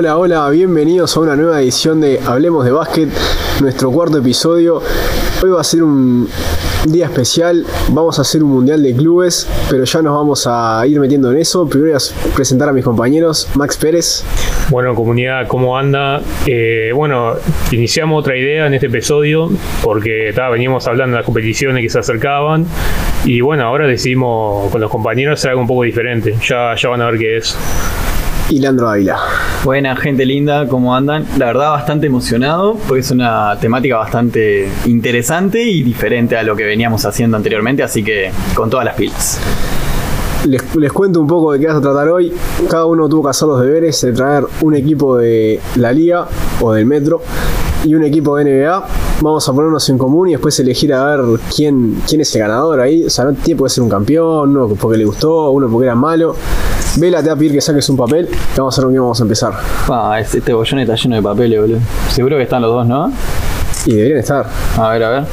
Hola, hola, bienvenidos a una nueva edición de Hablemos de básquet, nuestro cuarto episodio. Hoy va a ser un día especial, vamos a hacer un mundial de clubes, pero ya nos vamos a ir metiendo en eso. Primero voy a presentar a mis compañeros, Max Pérez. Bueno, comunidad, ¿cómo anda? Eh, bueno, iniciamos otra idea en este episodio porque veníamos hablando de las competiciones que se acercaban y bueno, ahora decidimos con los compañeros hacer algo un poco diferente. Ya, ya van a ver qué es. Y Leandro Ávila. Buena gente linda, ¿cómo andan? La verdad bastante emocionado porque es una temática bastante interesante y diferente a lo que veníamos haciendo anteriormente, así que con todas las pilas. Les, les cuento un poco de qué vas a tratar hoy. Cada uno tuvo que hacer los deberes de traer un equipo de la liga o del metro y un equipo de NBA. Vamos a ponernos en común y después elegir a ver quién, quién es el ganador ahí. O sea, no tiene puede ser un campeón, uno porque le gustó, uno porque era malo. Vela, te va a pedir que saques un papel. Vamos a hacer lo mismo, vamos a empezar. Ah, este, este bollón está lleno de papeles, boludo. Seguro que están los dos, ¿no? Y deberían estar. A ver, a ver.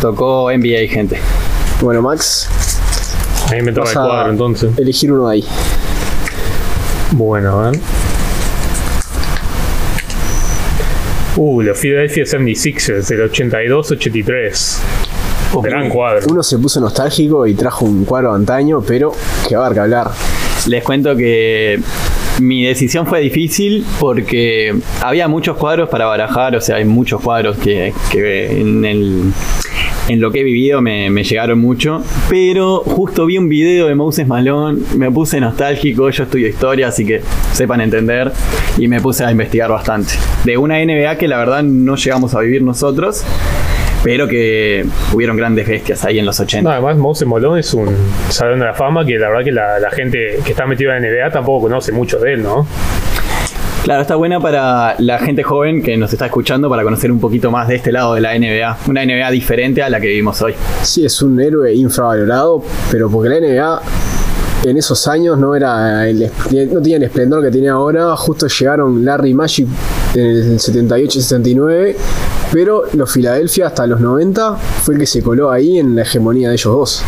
Tocó NBA, gente. Bueno, Max, A mí me toca el cuadro entonces. elegir uno de ahí. Bueno, a ver. Uh, los Philadelphia 76ers del 82-83. Gran cuadro. Uno se puso nostálgico y trajo un cuadro de antaño, pero que va a haber que hablar. Les cuento que mi decisión fue difícil porque había muchos cuadros para barajar, o sea, hay muchos cuadros que, que en, el- en lo que he vivido me, me llegaron mucho, pero justo vi un video de Moses Malone, me puse nostálgico, yo estudio historia, así que sepan entender, y me puse a investigar bastante. De una NBA que la verdad no llegamos a vivir nosotros, pero que hubieron grandes bestias ahí en los 80. No, además, Moses Malone es un salón de la fama que la verdad que la, la gente que está metida en NBA tampoco conoce mucho de él, ¿no? Claro, está buena para la gente joven que nos está escuchando para conocer un poquito más de este lado de la NBA. Una NBA diferente a la que vivimos hoy. Sí, es un héroe infravalorado, pero porque la NBA en esos años no era el, no tenía el esplendor que tiene ahora. Justo llegaron Larry Magic en el 78 y 79, pero los Philadelphia hasta los 90 fue el que se coló ahí en la hegemonía de ellos dos.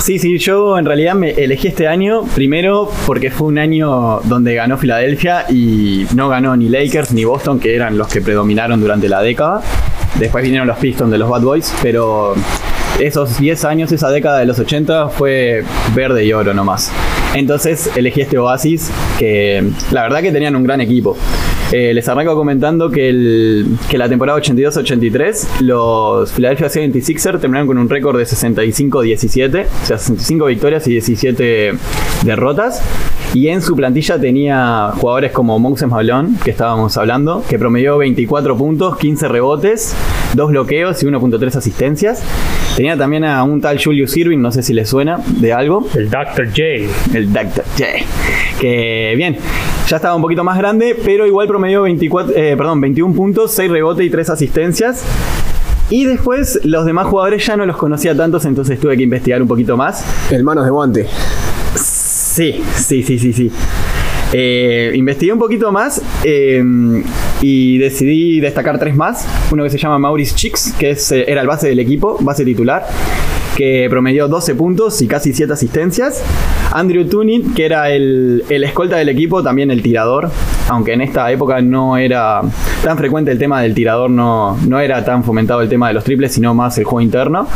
Sí, sí, yo en realidad me elegí este año primero porque fue un año donde ganó Filadelfia y no ganó ni Lakers ni Boston, que eran los que predominaron durante la década. Después vinieron los Pistons de los Bad Boys, pero esos 10 años, esa década de los 80 fue verde y oro nomás. Entonces elegí este Oasis, que la verdad que tenían un gran equipo. Eh, les arranco comentando que, el- que la temporada 82-83 los Philadelphia 76ers terminaron con un récord de 65-17, o sea, 65 victorias y 17 derrotas. Y en su plantilla tenía jugadores como Moses Malone, que estábamos hablando, que promedió 24 puntos, 15 rebotes, 2 bloqueos y 1.3 asistencias. Tenía también a un tal Julius Irving, no sé si le suena de algo El Dr. J. el Dr. J. Que bien, ya estaba un poquito más grande, pero igual promedió 24, eh, perdón, 21 puntos, 6 rebotes y 3 asistencias. Y después los demás jugadores ya no los conocía tantos, entonces tuve que investigar un poquito más. El manos de guante. Sí, sí, sí, sí, sí. Eh, investigué un poquito más eh, y decidí destacar tres más. Uno que se llama Maurice Chicks, que es, era el base del equipo, base titular, que promedió 12 puntos y casi 7 asistencias. Andrew Tunin, que era el, el escolta del equipo, también el tirador, aunque en esta época no era tan frecuente el tema del tirador, no, no era tan fomentado el tema de los triples, sino más el juego interno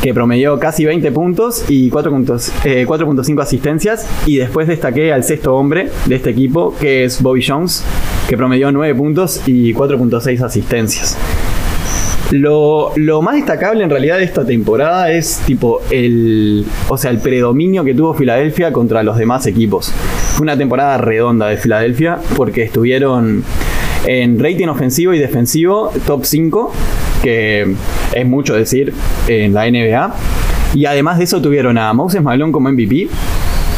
que promedió casi 20 puntos y 4.5 eh, 4.5 asistencias. Y después destaqué al sexto hombre de este equipo, que es Bobby Jones, que promedió 9 puntos y 4.6 asistencias. Lo, lo más destacable en realidad de esta temporada es tipo el, o sea, el predominio que tuvo Filadelfia contra los demás equipos. Fue una temporada redonda de Filadelfia porque estuvieron en rating ofensivo y defensivo top 5, que es mucho decir en la NBA. Y además de eso tuvieron a Moses Malone como MVP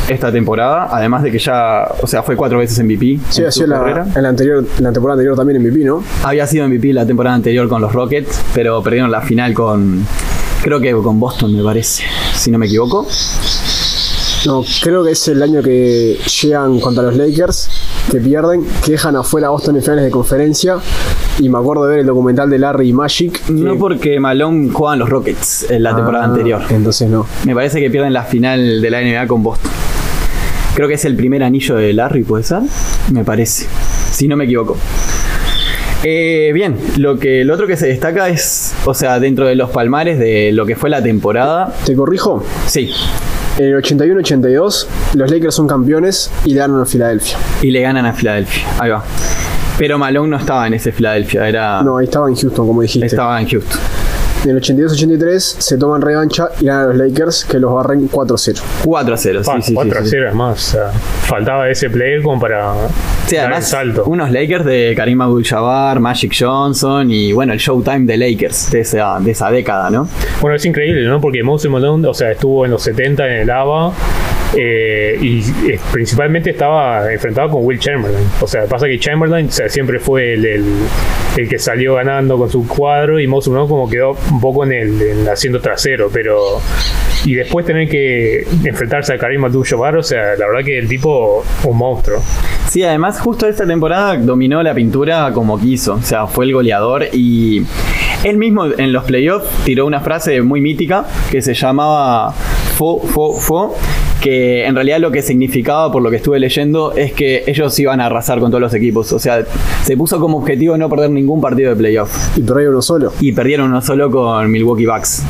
esta temporada, además de que ya, o sea, fue cuatro veces MVP Sí, en ha su sido la, carrera. en la, anterior, en la temporada anterior también MVP, ¿no? Había sido MVP la temporada anterior con los Rockets, pero perdieron la final con. Creo que con Boston, me parece, si no me equivoco. No, creo que es el año que llegan contra los Lakers, que pierden, que dejan afuera a Boston en finales de conferencia y me acuerdo de ver el documental de Larry y Magic. No porque Malone jugaban los Rockets en la temporada Ah, anterior. Entonces no. Me parece que pierden la final de la NBA con Boston. Creo que es el primer anillo de Larry, ¿puede ser? Me parece. Si no me equivoco. Eh, bien, lo que lo otro que se destaca es, o sea, dentro de los palmares de lo que fue la temporada. ¿Te corrijo? Sí, En el 81-82, los Lakers son campeones y le ganan a Filadelfia. y le ganan a Filadelfia. Ahí va. Pero Malone no estaba en ese Filadelfia, era No, ahí estaba en Houston, como dijiste. estaba en Houston. En el 82-83 se toman revancha y ganan a los Lakers que los barren 4-0. 4 a 0, Pa, sí, sí, sí, 4 a sí. 0 además. o sea, faltaba ese player como para Sí, dar el además, salto. unos Lakers de Karim Abdul-Jabbar, Magic Johnson y bueno, el Showtime de Lakers de esa, de esa década, ¿no? Bueno, es increíble, ¿no? Porque Moses Malone, o sea, estuvo en los 70 en el ABA eh, y eh, principalmente estaba enfrentado con Will Chamberlain. O sea, pasa que Chamberlain siempre fue el, el- que salió ganando con su cuadro y Moses Malone como quedó un poco en el, en el asiento trasero, pero... Y después tener que enfrentarse a Karim Abdul-Jabbar, o sea, la verdad que el tipo, un monstruo. Sí, además justo esta temporada dominó la pintura como quiso, o sea, fue el goleador y él mismo en los playoffs tiró una frase muy mítica que se llamaba fo, fo, fo, que en realidad lo que significaba, por lo que estuve leyendo, es que ellos iban a arrasar con todos los equipos, o sea, se puso como objetivo no perder ningún partido de playoff. Y hay uno solo. y perdieron uno solo con Milwaukee Bucks.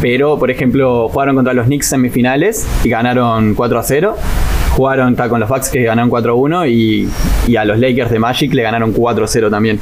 Pero, por ejemplo, jugaron contra los Knicks semifinales y ganaron 4 a 0. Jugaron con los Bucks que ganaron 4 a 1 y, y a los Lakers de Magic le ganaron 4 a 0 también.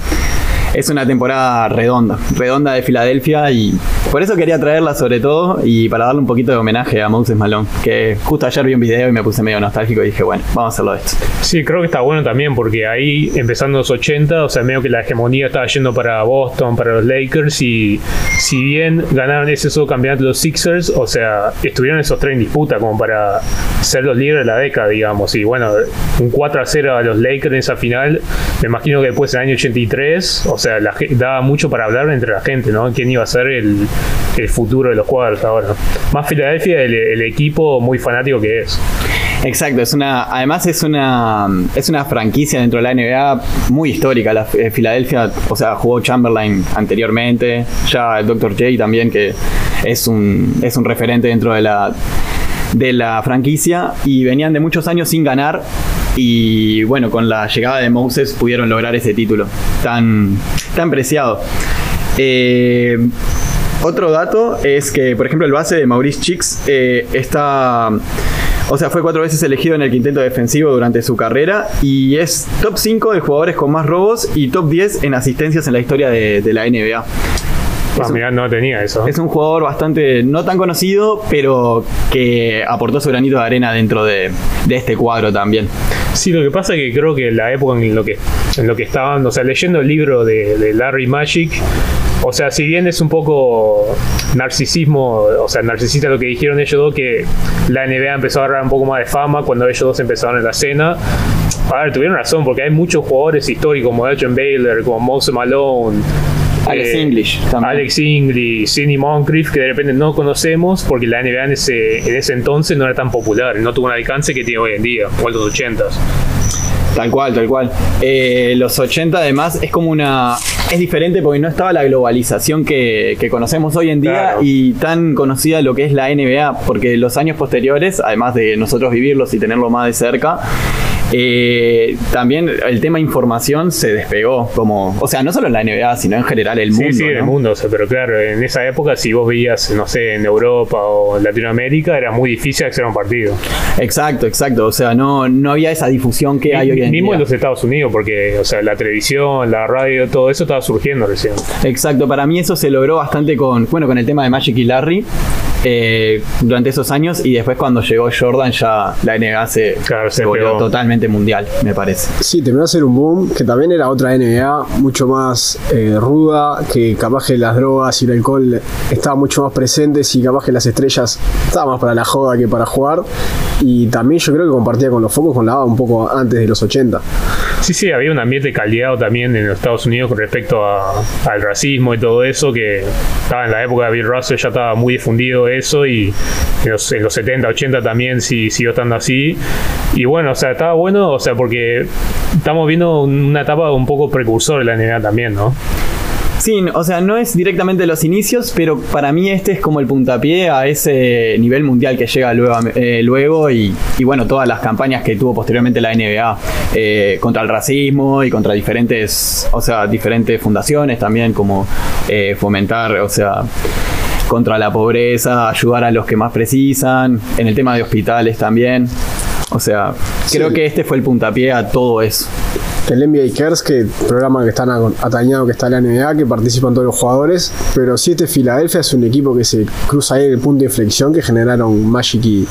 Es una temporada redonda, redonda de Filadelfia y por eso quería traerla sobre todo y para darle un poquito de homenaje a Moses Malone, que justo ayer vi un video y me puse medio nostálgico y dije, bueno, vamos a hacerlo esto. Sí, creo que está bueno también porque ahí, empezando los 80, o sea, medio que la hegemonía estaba yendo para Boston, para los Lakers y si bien ganaron ese solo campeonato los Sixers, o sea, estuvieron esos tres en disputa como para ser los líderes de la década, digamos. Y bueno, un 4 a 0 a los Lakers en esa final, me imagino que después en el año 83, o sea, la, daba mucho para hablar entre la gente, ¿no? ¿Quién iba a ser el, el futuro de los cuadros ahora? Más Filadelfia, el, el equipo muy fanático que es. Exacto, es una, además es una, es una franquicia dentro de la NBA muy histórica. La eh, Filadelfia, o sea, jugó Chamberlain anteriormente, ya el Dr. J también, que es un, es un referente dentro de la, de la franquicia y venían de muchos años sin ganar. Y bueno, con la llegada de Moses pudieron lograr ese título tan, tan preciado. Eh, otro dato es que, por ejemplo, el base de Maurice Chicks eh, está. O sea, fue cuatro veces elegido en el quinteto defensivo durante su carrera y es top 5 de jugadores con más robos y top 10 en asistencias en la historia de, de la NBA. Ah, mirá, no tenía eso. Es un jugador bastante no tan conocido, pero que aportó su granito de arena dentro de, de este cuadro también. Sí, lo que pasa es que creo que la época en lo que, en lo que estaban, o sea, leyendo el libro de, de Larry Magic, o sea, si bien es un poco narcisismo, o sea, narcisista lo que dijeron ellos dos, que la NBA empezó a agarrar un poco más de fama cuando ellos dos empezaron en la escena. A ver, tuvieron razón, porque hay muchos jugadores históricos como Elgin Baylor, como Moses Malone. Alex eh, English también. Alex English, Sidney Moncrief, que de repente no conocemos porque la NBA en ese, en ese entonces no era tan popular, no tuvo un alcance que tiene hoy en día, o en los 80s. Tal cual, tal cual. Eh, los 80 además es como una... Es diferente porque no estaba la globalización que, que conocemos hoy en día Claro. y tan conocida lo que es la NBA, porque los años posteriores, además de nosotros vivirlos y tenerlo más de cerca, eh, también el tema información se despegó, como, o sea, no solo en la NBA, sino en general el Sí, mundo. sí, en el mundo, o sea, pero claro, en esa época si vos veías, no sé, en Europa o en Latinoamérica, era muy difícil acceder a un partido. Exacto, exacto. O sea, no, no había esa difusión que hay hoy en Mismo día. en los Estados Unidos, porque, o sea, la televisión, la radio, todo eso estaba surgiendo recién. Exacto, para mí eso se logró bastante con, bueno, con el tema de Magic y Larry eh, durante esos años y después cuando llegó Jordan ya la NBA se, Claro, se volvió pegó. Mundial, me parece. Sí, terminó de ser un boom, que también era otra NBA mucho más eh, ruda, que capaz que las drogas y el alcohol estaban mucho más presentes y capaz que las estrellas estaban más para la joda que para jugar. Y también yo creo que compartía con los focos con la ABA un poco antes de los 80. Sí, sí, había un ambiente caldeado también en los Estados Unidos con respecto a- al racismo y todo eso, que estaba en la época de Bill Russell, ya estaba muy difundido eso y en los, en los 70, 80 también sí, siguió estando así. Y bueno, o sea, estaba bueno, o sea, porque estamos viendo una etapa un poco precursor de la NBA también, ¿no? Sí, o sea, no es directamente los inicios, pero para mí este es como el puntapié a ese nivel mundial que llega luego, eh, y, y bueno, todas las campañas que tuvo posteriormente la NBA eh, contra el racismo y contra diferentes, o sea, diferentes fundaciones también, como eh, fomentar, o sea, contra la pobreza, ayudar a los que más precisan, en el tema de hospitales también. O sea, creo que este fue el puntapié a todo eso. El NBA Cares, que programa que están atañado que está en la NBA, que participan todos los jugadores. Pero si este Filadelfia es un equipo que se cruza ahí en el punto de inflexión que generaron Magic y,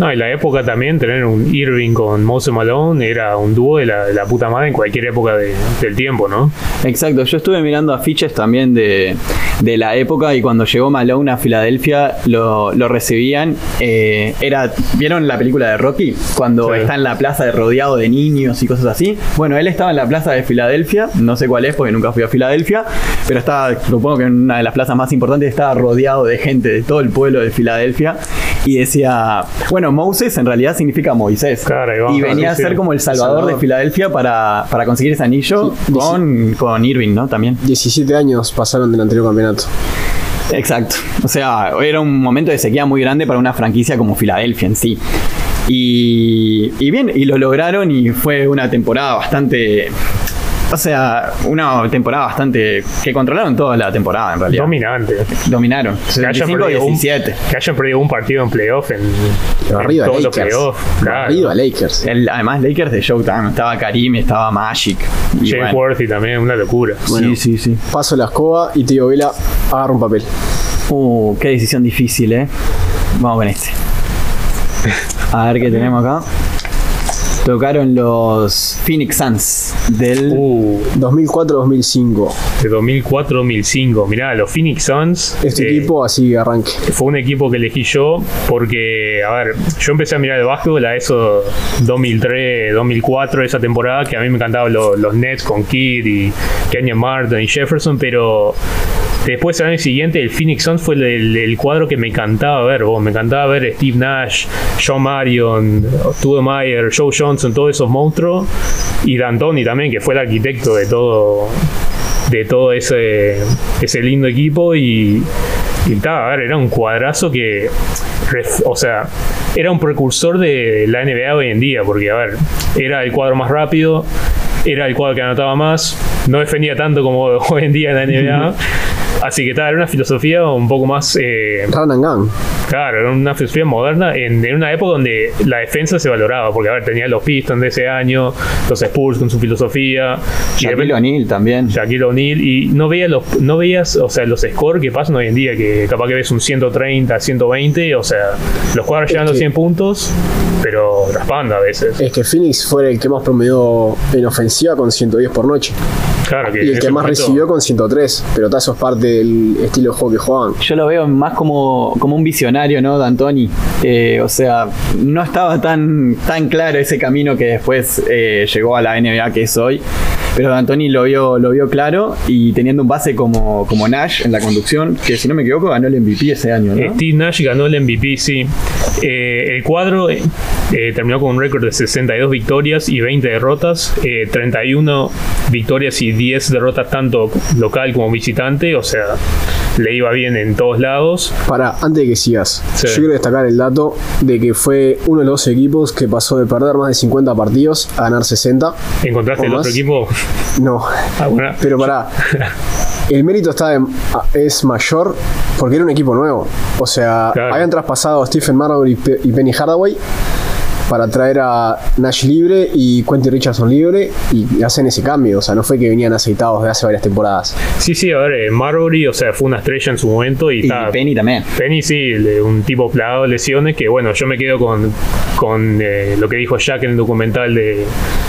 No, y la época también, tener un Irving con Moses Malone era un dúo de la, de la puta madre en cualquier época de- del tiempo, ¿no? Exacto, yo estuve mirando afiches también de, de la época y cuando llegó Malone a Filadelfia lo, lo recibían. eh, era, ¿Vieron la película de Rocky? Cuando Sí. está en la plaza de rodeado de niños y cosas así. Bueno, él estaba en la plaza de Filadelfia, no sé cuál es porque nunca fui a Filadelfia, pero estaba, supongo que en una de las plazas más importantes estaba rodeado de gente de todo el pueblo de Filadelfia y decía, bueno, Moses en realidad significa Moisés. Claro, y venía a ser como el salvador, Salvador. de Filadelfia para, para conseguir ese anillo Sí, con, con Irving, ¿no? También. 17 años pasaron del anterior campeonato. Exacto. O sea, era un momento de sequía muy grande para una franquicia como Filadelfia en sí. Y, y bien, y lo lograron y fue una temporada bastante... O sea, una temporada bastante... que controlaron toda la temporada en realidad. Dominante. Dominaron. Que hayan, perdido un, 75-17. que hayan perdido un partido en playoff en, Pero en todos los playoffs. Claro. Arriba Lakers. El- además, Lakers de Showtime. Estaba Karim, estaba Magic. Y James bueno. Worthy también, una locura. Sí, sí, sí. Paso la escoba y Tío Vela agarra un papel. Uh, qué decisión difícil, ¿eh? Vamos con este. A ver qué tenemos acá. Tocaron los Phoenix Suns del... Uh, 2004-2005. de 2004-2005. Mirá, los Phoenix Suns. Este eh, equipo así arranque. fue un equipo que elegí yo porque, a ver, yo empecé a mirar el básquetbol a eso 2003, 2004, esa temporada que a mí me encantaban lo- los Nets con Kidd y Kenyon Martin y Jefferson, pero después al año siguiente el Phoenix Suns fue el, cuadro que me encantaba ver, me encantaba ver Steve Nash, John Marion, Tudo Mayer, Joe Johnson, todos esos monstruos y D'Antoni también, que fue el arquitecto de todo de todo ese, ese lindo equipo y, y ta, a ver, era un cuadrazo que, o sea, era un precursor de la NBA hoy en día, porque, a ver, era el cuadro más rápido, era el cuadro que anotaba más, no defendía tanto como hoy en día en la NBA, así que ta, era una filosofía un poco más... eh, Run and gun. Claro, era una filosofía moderna en, en una época donde la defensa se valoraba, porque a ver, tenía los Pistons de ese año, los Spurs con su filosofía, Shaquille O'Neal también. Shaquille O'Neal y no veías los no veías o sea los scores que pasan hoy en día que capaz que ves un 130 120 o sea los cuadros llegan a los que- 100 puntos pero raspando a veces Es que Phoenix fue el que más promedió en ofensiva con 110 por noche. claro que Y el que más momento- recibió con 103. Pero eso es parte del estilo de juego que. Yo lo veo más como, como un visionario, ¿no? D'Antoni. Eh, o sea, no estaba tan, tan claro ese camino que después eh, llegó a la NBA que es hoy. Pero D'Antoni lo vio, lo vio claro y teniendo un base como, como Nash en la conducción, que si no me equivoco ganó el MVP ese año, ¿no? Steve Nash ganó el MVP, sí. Eh, el cuadro eh, eh, terminó con un récord de 62 victorias y 20 derrotas, eh, 31 victorias y 10 derrotas tanto local como visitante, o sea, le iba bien en todos lados. Para, antes de que sigas, Sí. yo quiero destacar el dato de que fue uno de los equipos que pasó de perder más de 50 partidos a ganar 60. ¿Encontraste ¿O el más? otro equipo? No, Ah, bueno. pero para. El mérito está a- es mayor porque era un equipo nuevo. O sea, Claro. habían traspasado a Stephen Marbury y Penny Hardaway para traer a Nash libre y Quentin Richardson libre y hacen ese cambio. O sea, no fue que venían aceitados de hace varias temporadas. Sí, sí, a ver, eh, Marbury, o sea, fue una estrella en su momento y, Y está. Penny también. Penny sí, un tipo plagado de lesiones que bueno, yo me quedo con, con eh, lo que dijo Jack en el documental de,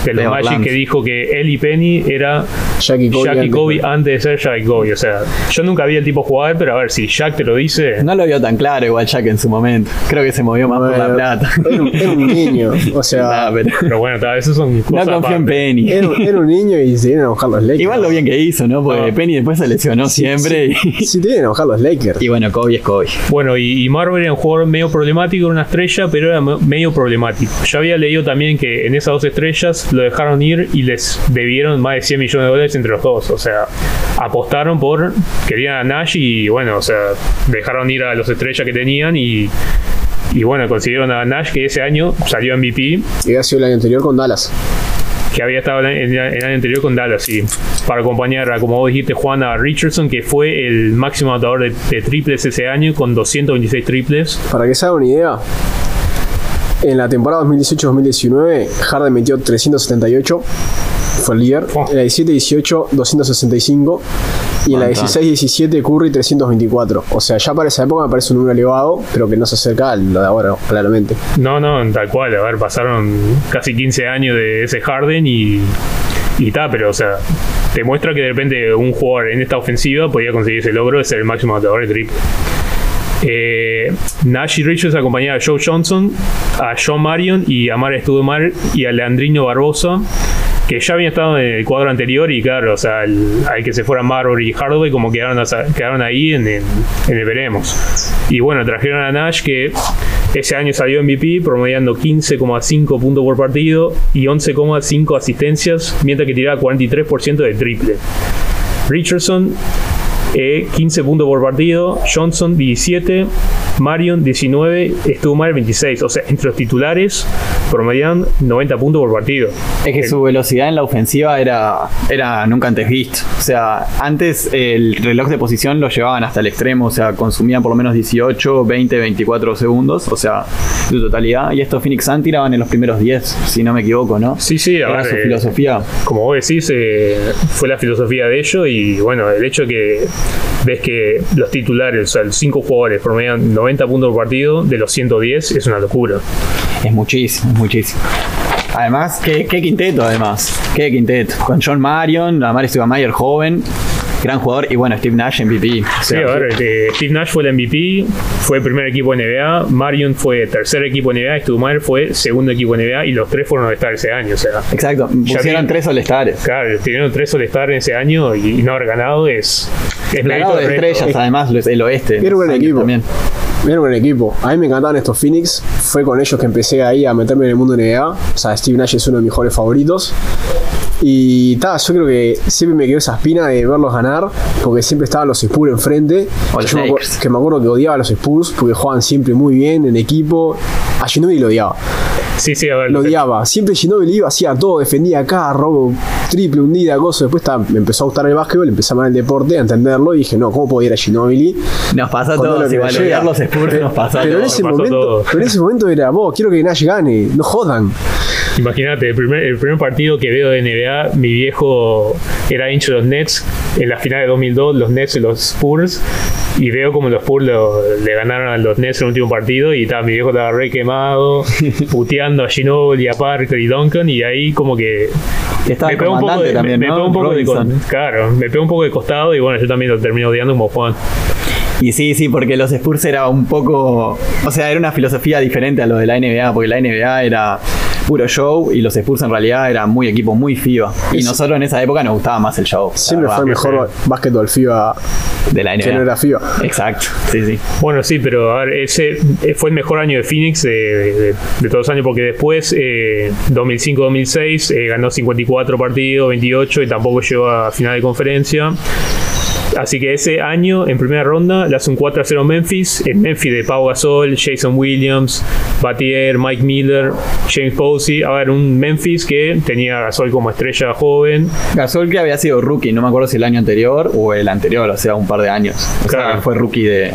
de los Magic Orlando. que dijo que él y Penny era Jack y Kobe. Jack y antes. Kobe antes de ser Jack y Kobe. O sea, yo nunca vi el tipo jugar, pero a ver, si Jack te lo dice, No lo vio tan claro igual Jack en su momento. Creo que se movió más por la plata. Era un, era un niño. niño. O sea, Nah, pero- Pero bueno, tal, eso son no cosas confío en. Penny. era, un- era un niño y se vienen a buscar los Lakers. Igual lo bien que hizo, ¿no? Porque No. Penny después se lesionó siempre. Y, Si te vienen a buscar los Lakers. y bueno, Kobe es Kobe. Bueno, y, y Marvel era un jugador medio problemático, era una estrella, pero era me- medio problemático. Ya había leído también que en esas dos estrellas lo dejaron ir y les debieron más de 100 millones de dólares entre los dos. O sea, apostaron por. Querían a Nash y bueno, o sea, dejaron ir a los estrellas que tenían y. Y bueno, consiguieron a Nash que ese año salió MVP, Y había sido el año anterior con Dallas. que había estado en el, año anterior con Dallas, sí. Para acompañar a, como vos dijiste, Juan, a Richardson, que fue el máximo anotador de, de triples ese año con 226 triples. Para que se hagan una idea, en la temporada 2018-2019, Harden metió 378, fue el líder. Oh. En la 17-18, 265. Y en la Montón. 16-17, Curry 324. O sea, ya para esa época me parece un número elevado, pero que no se acerca a lo de ahora, claramente. No, no, tal cual. A ver, pasaron casi 15 años de ese Harden y. Y tal, pero o sea, te muestra que de repente un jugador en esta ofensiva podía conseguir ese logro de ser el máximo anotador de triple. Eh, Nash y Richards acompañaron a Joe Johnson, a John Marion y a Mar Studemar y a Leandrino Barbosa, que ya habían estado en el cuadro anterior y claro, o sea, al, al que se fueran Marbury y Hardaway como quedaron, quedaron ahí en el, en el veremos. Y bueno, trajeron a Nash que ese año salió MVP promediando 15,5 puntos por partido y 11,5 asistencias, mientras que tiraba 43% de triple. Richardson, eh, 15 puntos por partido. Johnson, 17. Marion, 19. Stumayer, 26. O sea, entre los titulares promedian 90 puntos por partido. Es que su velocidad en la ofensiva era, era nunca antes visto. O sea, antes el reloj de posición lo llevaban hasta el extremo, o sea, consumían por lo menos 18, 20, 24 segundos, o sea, su totalidad. Y estos Phoenix Sun tiraban en los primeros 10, si no me equivoco, ¿no? Sí, sí, Era ver, su eh, filosofía. como vos decís, eh, fue la filosofía de ellos y bueno, el hecho que ves que los titulares, o sea, los 5 jugadores promedian 90 puntos por partido de los 110 es una locura. Es muchísimo, es muchísimo. Además, qué, qué quinteto, además. Qué quinteto. Con John Marion, Amari Mayer joven, gran jugador, y bueno, Steve Nash MVP. O Sí, sea, a ver, eh, Steve Nash fue el MVP, fue el primer equipo NBA, Marion fue tercer equipo NBA, Studemeyer fue segundo equipo NBA y los tres fueron a estar ese año. O sea, Exacto, pusieron tres all-stars. claro, tuvieron tres all-star en ese año y, y no haber ganado es, es de estrellas, además, el oeste. Buen equipo. También. Era un buen equipo. A mí me encantaban estos Phoenix. Fue con ellos que empecé ahí a meterme en el mundo NBA. O sea, Steve Nash es uno de mis mejores favoritos. Y ta, yo creo que siempre me quedó esa espina de verlos ganar, porque siempre estaban los Spurs enfrente. Yo me acuer- Lakers. que me acuerdo que odiaba a los Spurs porque jugaban siempre muy bien en equipo. A Ginobili lo odiaba. Sí, sí, a ver. Lo odiaba. Siempre Ginobili iba, hacía todo, defendía acá, robo triple, hundida, cosa. Después ta, me empezó a gustar el básquetbol, empecé a amar el deporte, a entenderlo. Y dije, no, ¿cómo puedo ir a Ginobili? Nos pasa todo que igual, los Spurs nos pasa a Pero en, todos. ese momento, todo. pero en ese momento era, vos, quiero que Nash gane, no jodan. Imagínate, el primer, el primer partido que veo de NBA, mi viejo era hincha de los Nets en la final de 2002, los Nets y los Spurs. Y veo como los Spurs lo- le ganaron a los Nets en el último partido y mi viejo estaba re quemado, puteando a Ginobili, a Parker y Duncan. Y ahí como que estaba el pegó un poco de, también, me, me ¿no? pegó un poco de claro, me pegó un poco de costado y bueno, yo también lo terminé odiando como Juan. Y sí, sí, porque los Spurs era un poco. O sea, era una filosofía diferente a lo de la NBA, porque la NBA era puro show y los Spurs en realidad eran muy equipo, muy FIBA. Y nosotros en esa época nos gustaba más el show. Siempre fue mejor básquetbol FIBA de la NBA. que no era FIBA. Exacto, sí, sí. Bueno, sí, pero a ver, ese eh, fue el mejor año de Phoenix de, de- de todos los años, porque después, eh, 2005-2006, eh, ganó 54 partidos, 28 y tampoco llegó a final de conferencia. Así que ese año, en primera ronda, le hace un 4 a 0 Memphis. En Memphis de Pau Gasol, Jason Williams, Batier, Mike Miller, James Posey. A ver, un Memphis que tenía a Gasol como estrella joven. Gasol que había sido rookie, no me acuerdo si el año anterior o el anterior, o sea, un par de años. O sea, fue rookie de.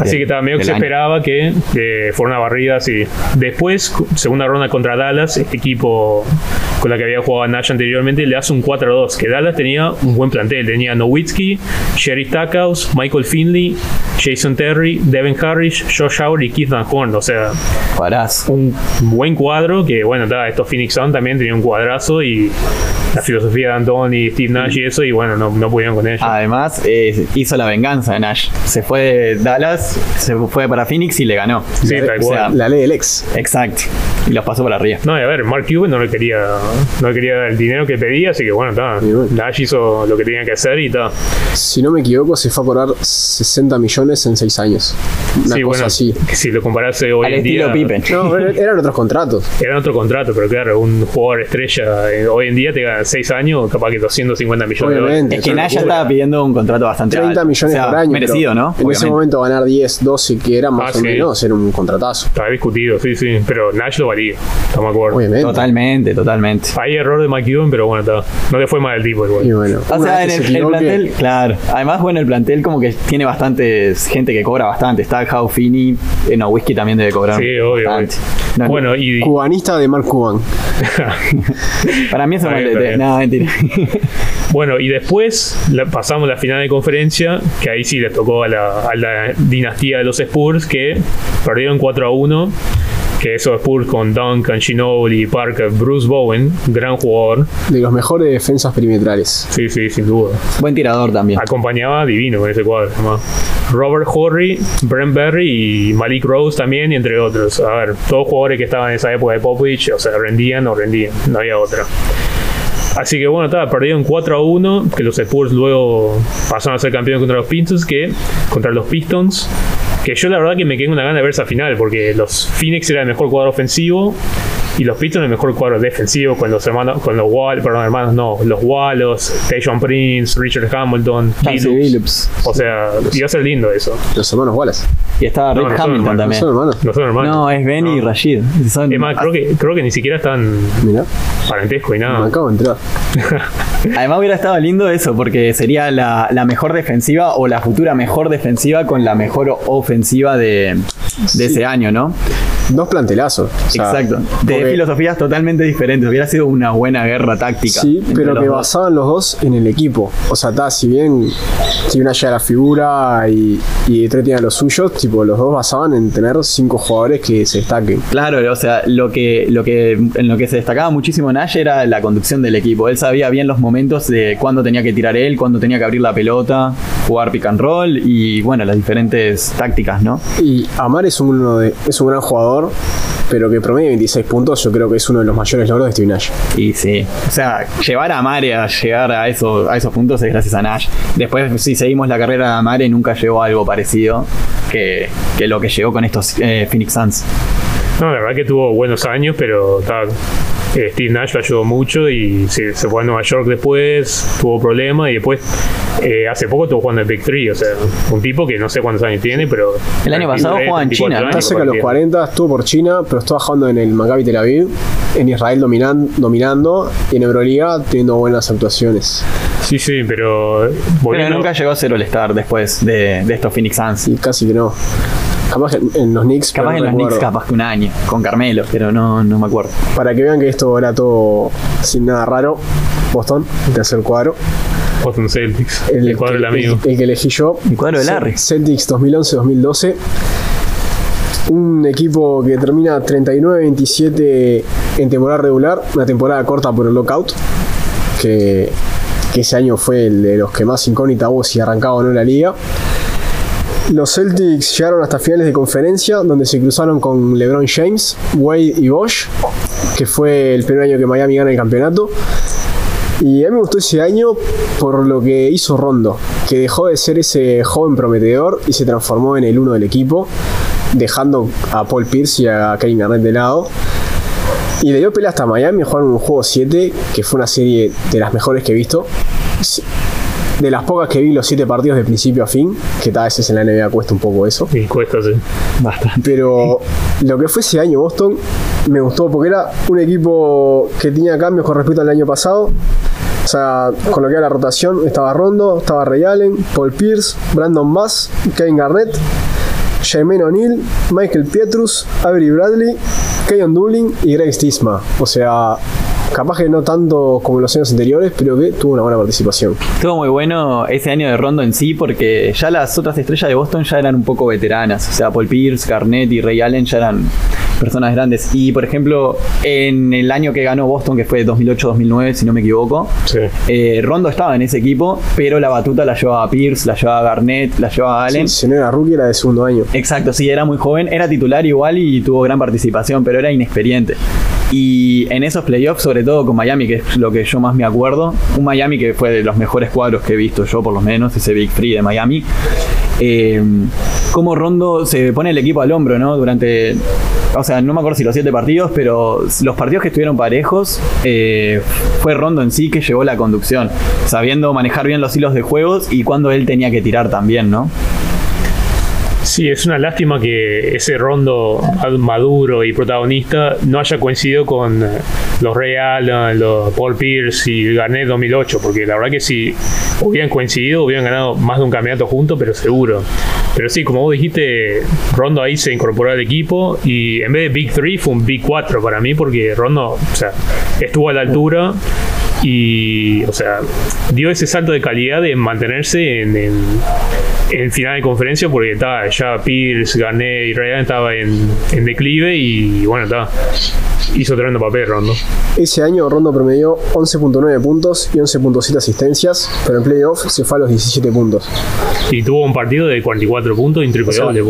Así de- que también se año. esperaba que, que fuera una barrida así. Después, segunda ronda contra Dallas, este equipo con la que había jugado Nash anteriormente, le hace un 4-2. Que Dallas tenía un buen plantel. Tenía Nowitzki, Sherry Stackhouse, Michael Finley, Jason Terry, Devin Harris, Josh Howard y Keith Van Horn. O sea, un buen cuadro que, bueno, ta, estos Phoenix Suns también tenían un cuadrazo y la filosofía de Anthony, Steve Nash y eso, y bueno, no, no pudieron con ellos. Además, eh, hizo la venganza de Nash. Se fue de Dallas, se fue para Phoenix y le ganó. Sí, tal o sea, cual. La ley del ex. Exacto. Y los pasó por arriba. No, y a ver, Mark Cuban no le quería, no quería dar el dinero que pedía, así que bueno, está. Bueno. Nash hizo lo que tenía que hacer y está. Si no me equivoco, se fue a cobrar 60 millones en 6 años. Una Sí, cosa bueno, así. que si lo comparase hoy Al en estilo día. Pippen. No, eran otros contratos. Era otro contrato, pero claro, un jugador estrella eh, hoy en día te gana 6 años, capaz que 250 millones de Obviamente. dólares. Es que Nash ya estaba pidiendo un contrato bastante 30 alto. millones O sea, por año. Merecido, ¿no? En ese momento ganar 10, 12, que era más Ah, o sí. menos, era un contratazo. Estaba discutido, sí, sí, pero Nash lo valía, estamos de acuerdo. Obviamente. Totalmente, totalmente. Hay error de Cuban, pero bueno, está. no le fue mal el tipo igual. Y bueno, O sea, en el, se plantel, claro. Además, bueno, el plantel como que tiene bastantes gente que cobra bastante. Está How Finney, eh, no, Whisky también debe cobrar. Sí, obvio. bastante. obvio. No, Bueno, y Cubanista de Mark Cuban. Para mí es un Está bien, maldete. está No, mentira. bueno, y después la- pasamos la final de conferencia, que ahí sí les tocó a la, a la dinastía de los Spurs, que perdieron 4 a 1. Que esos Spurs con Duncan, Ginobili, Parker, Bruce Bowen, gran jugador. De los mejores defensas perimetrales. Sí, sí, sin duda. Buen tirador también. acompañaba divino con ese cuadro. además. Robert Horry, Brent Berry y Malik Rose también, y entre otros. A ver, todos jugadores que estaban en esa época de Popovich, o sea, rendían o rendían, no había otra. Así que bueno, estaba perdieron 4 a 1, que los Spurs luego pasaron a ser campeones contra los Pistons, que contra los Pistons, que yo la verdad que me quedé con una gana de ver esa final, porque los Phoenix era el mejor cuadro ofensivo y los Pistons el mejor cuadro defensivo con los hermanos, con los Wall, perdón, hermanos no, los Wallos, Tayshaun Prince, Richard Hamilton. Billups. O sea, iba a ser lindo eso. Los hermanos Wallace. Y estaba Rick no Hamilton hermanos, ¿No también. son hermanos? No son hermanos. No, es Ben y. Rashid. Son- Es más, creo que, creo que ni siquiera están Mirá, parentesco y me nada. acabo de entrar. Además hubiera estado lindo eso, porque sería la, la mejor defensiva o la futura mejor defensiva con la mejor ofensiva de, de ese año, ¿no? Dos plantelazos. o sea, Exacto. De porque- filosofías totalmente diferentes. Hubiera sido una buena guerra táctica. Sí, pero que dos. basaban los dos en el equipo. O sea, está, si bien si una ya la figura y, y Detroit tenía los suyos, tipo, los dos basaban en tener cinco jugadores que se destaquen. Claro, o sea, lo que, lo que, en lo que se destacaba muchísimo Nash era la conducción del equipo. Él sabía bien los momentos de cuándo tenía que tirar él, cuándo tenía que abrir la pelota, jugar pick and roll y, bueno, las diferentes tácticas, ¿no? Y Amar es, uno de, es un gran jugador, pero que promedia 26 puntos, yo creo que es uno de los mayores logros de Steve Nash. Y sí, o sea, llevar a Mare a llegar a, eso, a esos puntos es gracias a Nash. Después, si seguimos la carrera de Mare, nunca llegó a algo parecido que, que lo que llegó con estos eh, Phoenix Suns. No, la verdad que tuvo buenos años, pero ta, eh, Steve Nash lo ayudó mucho y se, se fue a Nueva York después, tuvo problemas y después eh, hace poco estuvo jugando en Big Three, o sea, un tipo que no sé cuántos años tiene, pero... El año pasado jugaba en 34 China, años, cerca de los capaz 40, estuvo por China, pero estuvo trabajando en el Maccabi Tel Aviv, en Israel dominan- dominando y en Euroliga teniendo buenas actuaciones. que- Sí, sí, pero... Pero volviendo- nunca llegó a ser All-Star después de, de estos Phoenix Suns. Y casi que no. Capaz que en- en los Knicks. Capaz en no los Knicks, capaz que un año, con Carmelo, pero no, no me acuerdo. Para que vean que esto era todo sin nada raro. Boston, el tercer cuadro. Boston Celtics, el, cuadro que, del amigo. el- el que elegí yo. El cuadro de Larry. Celtics 2011-2012. Un equipo que termina 39-27 en temporada regular, una temporada corta por el lockout, que, que ese año fue el de los que más incógnita hubo si arrancaba o no la liga. Los Celtics llegaron hasta finales de conferencia, donde se cruzaron con LeBron James, Wade y Bosch, que fue el primer año que Miami gana el campeonato. Y a mí me gustó ese año por lo que hizo Rondo, que dejó de ser ese joven prometedor y se transformó en el uno del equipo, dejando a Paul Pierce y a Kevin Garnett de lado. Y le dio pelea hasta Miami, jugaron un juego 7, que fue una serie de las mejores que he visto. De las pocas que vi los 7 partidos de principio a fin, que tal vez en la NBA cuesta un poco eso. Y cuesta, sí. Bastante. Pero lo que fue ese año Boston me gustó porque era un equipo que tenía cambios con respecto al año pasado. O sea, con lo que era la rotación, estaba Rondo, estaba Ray Allen, Paul Pierce, Brandon Bass, Kevin Garnett, Jermaine O'Neal, Michael Pietrus, Avery Bradley, Keyon Dooling y Greg Stisma. O sea, capaz que no tanto como en los años anteriores, pero que tuvo una buena participación. Estuvo muy bueno ese año de Rondo en sí, porque ya las otras estrellas de Boston ya eran un poco veteranas. O sea, Paul Pierce, Garnett y Ray Allen ya eran personas grandes. Y por ejemplo, en el año que ganó Boston, que fue 2008-2009, si no me equivoco, Sí. eh, Rondo estaba en ese equipo, pero la batuta la llevaba Pierce, la llevaba Garnett, la llevaba Allen. Si no era rookie, era de segundo año. Exacto, sí, era muy joven, era titular igual y tuvo gran participación, pero era inexperiente. Y en esos playoffs, sobre todo con Miami, que es lo que yo más me acuerdo, un Miami que fue de los mejores cuadros que he visto yo, por lo menos, ese Big Free de Miami, eh, cómo Rondo se pone el equipo al hombro, ¿no? Durante, o sea, no me acuerdo si los siete partidos, pero los partidos que estuvieron parejos, eh, fue Rondo en sí que llevó la conducción, sabiendo manejar bien los hilos de juegos y cuando él tenía que tirar también, ¿no? Sí, es una lástima que ese rondo maduro y protagonista no haya coincidido con eh, los Ray Allen, los Paul Pierce y Garnett 2008, porque la verdad que si hubieran coincidido, hubieran ganado más de un campeonato juntos, pero seguro. Pero sí, como vos dijiste, Rondo ahí se incorporó al equipo y en vez de Big 3 fue un Big 4 para mí, porque Rondo o sea, estuvo a la altura y, o sea, dio ese salto de calidad de mantenerse en, final de conferencia porque estaba ya Pierce, Garnett y Ryan estaba en, en declive y bueno, está hizo tremendo papel Rondo. Ese año Rondo promedió 11.9 puntos y 11.7 asistencias, pero en playoff se fue a los 17 puntos. Y tuvo un partido de 44 puntos y un triple O sea, doble.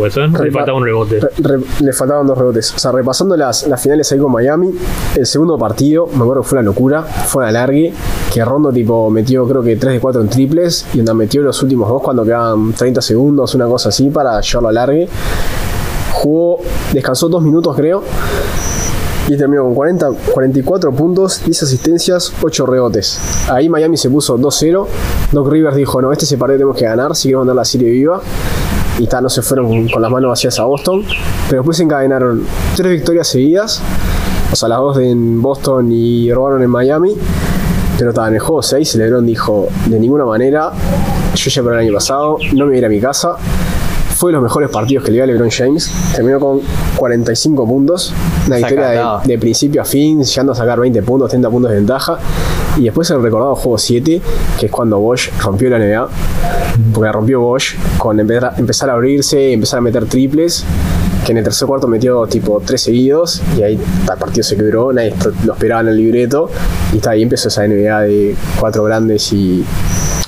Le faltaba un rebote. Re- re- le faltaban dos rebotes. O sea, repasando las, las finales ahí con Miami, el segundo partido, me acuerdo que fue una locura, fue una alargue, que Rondo tipo metió creo que 3 de 4 en triples y donde metió los últimos dos cuando quedaban 30 segundos, una cosa así, para llevarlo a largue. Jugó, descansó dos minutos creo. Y terminó con 40, 44 puntos, 10 asistencias, 8 rebotes. Ahí Miami se puso 2-0. Doc Rivers dijo, no, este es el partido tenemos que ganar si queremos mandar la serie viva. Y ta, no se fueron con, las manos vacías a Boston. Pero después encadenaron tres victorias seguidas. O sea, las dos en Boston y robaron en Miami. Pero estaba en el juego 6. LeBron dijo, de ninguna manera, yo ya por el año pasado, no me voy a ir a mi casa. Fue de los mejores partidos que le dio a LeBron James. Terminó con 45 puntos. Una victoria Sacatado. de, de principio a fin, llegando a sacar 20 puntos, 30 puntos de ventaja. Y después el recordado juego 7, que es cuando Bosch rompió la NBA. Porque la rompió Bosch con empezar, empezar a abrirse, empezar a meter triples. Que en el tercer cuarto metió tipo tres seguidos. Y ahí el partido se quebró, nadie lo esperaba en el libreto. Y está ahí empezó esa NBA de cuatro grandes y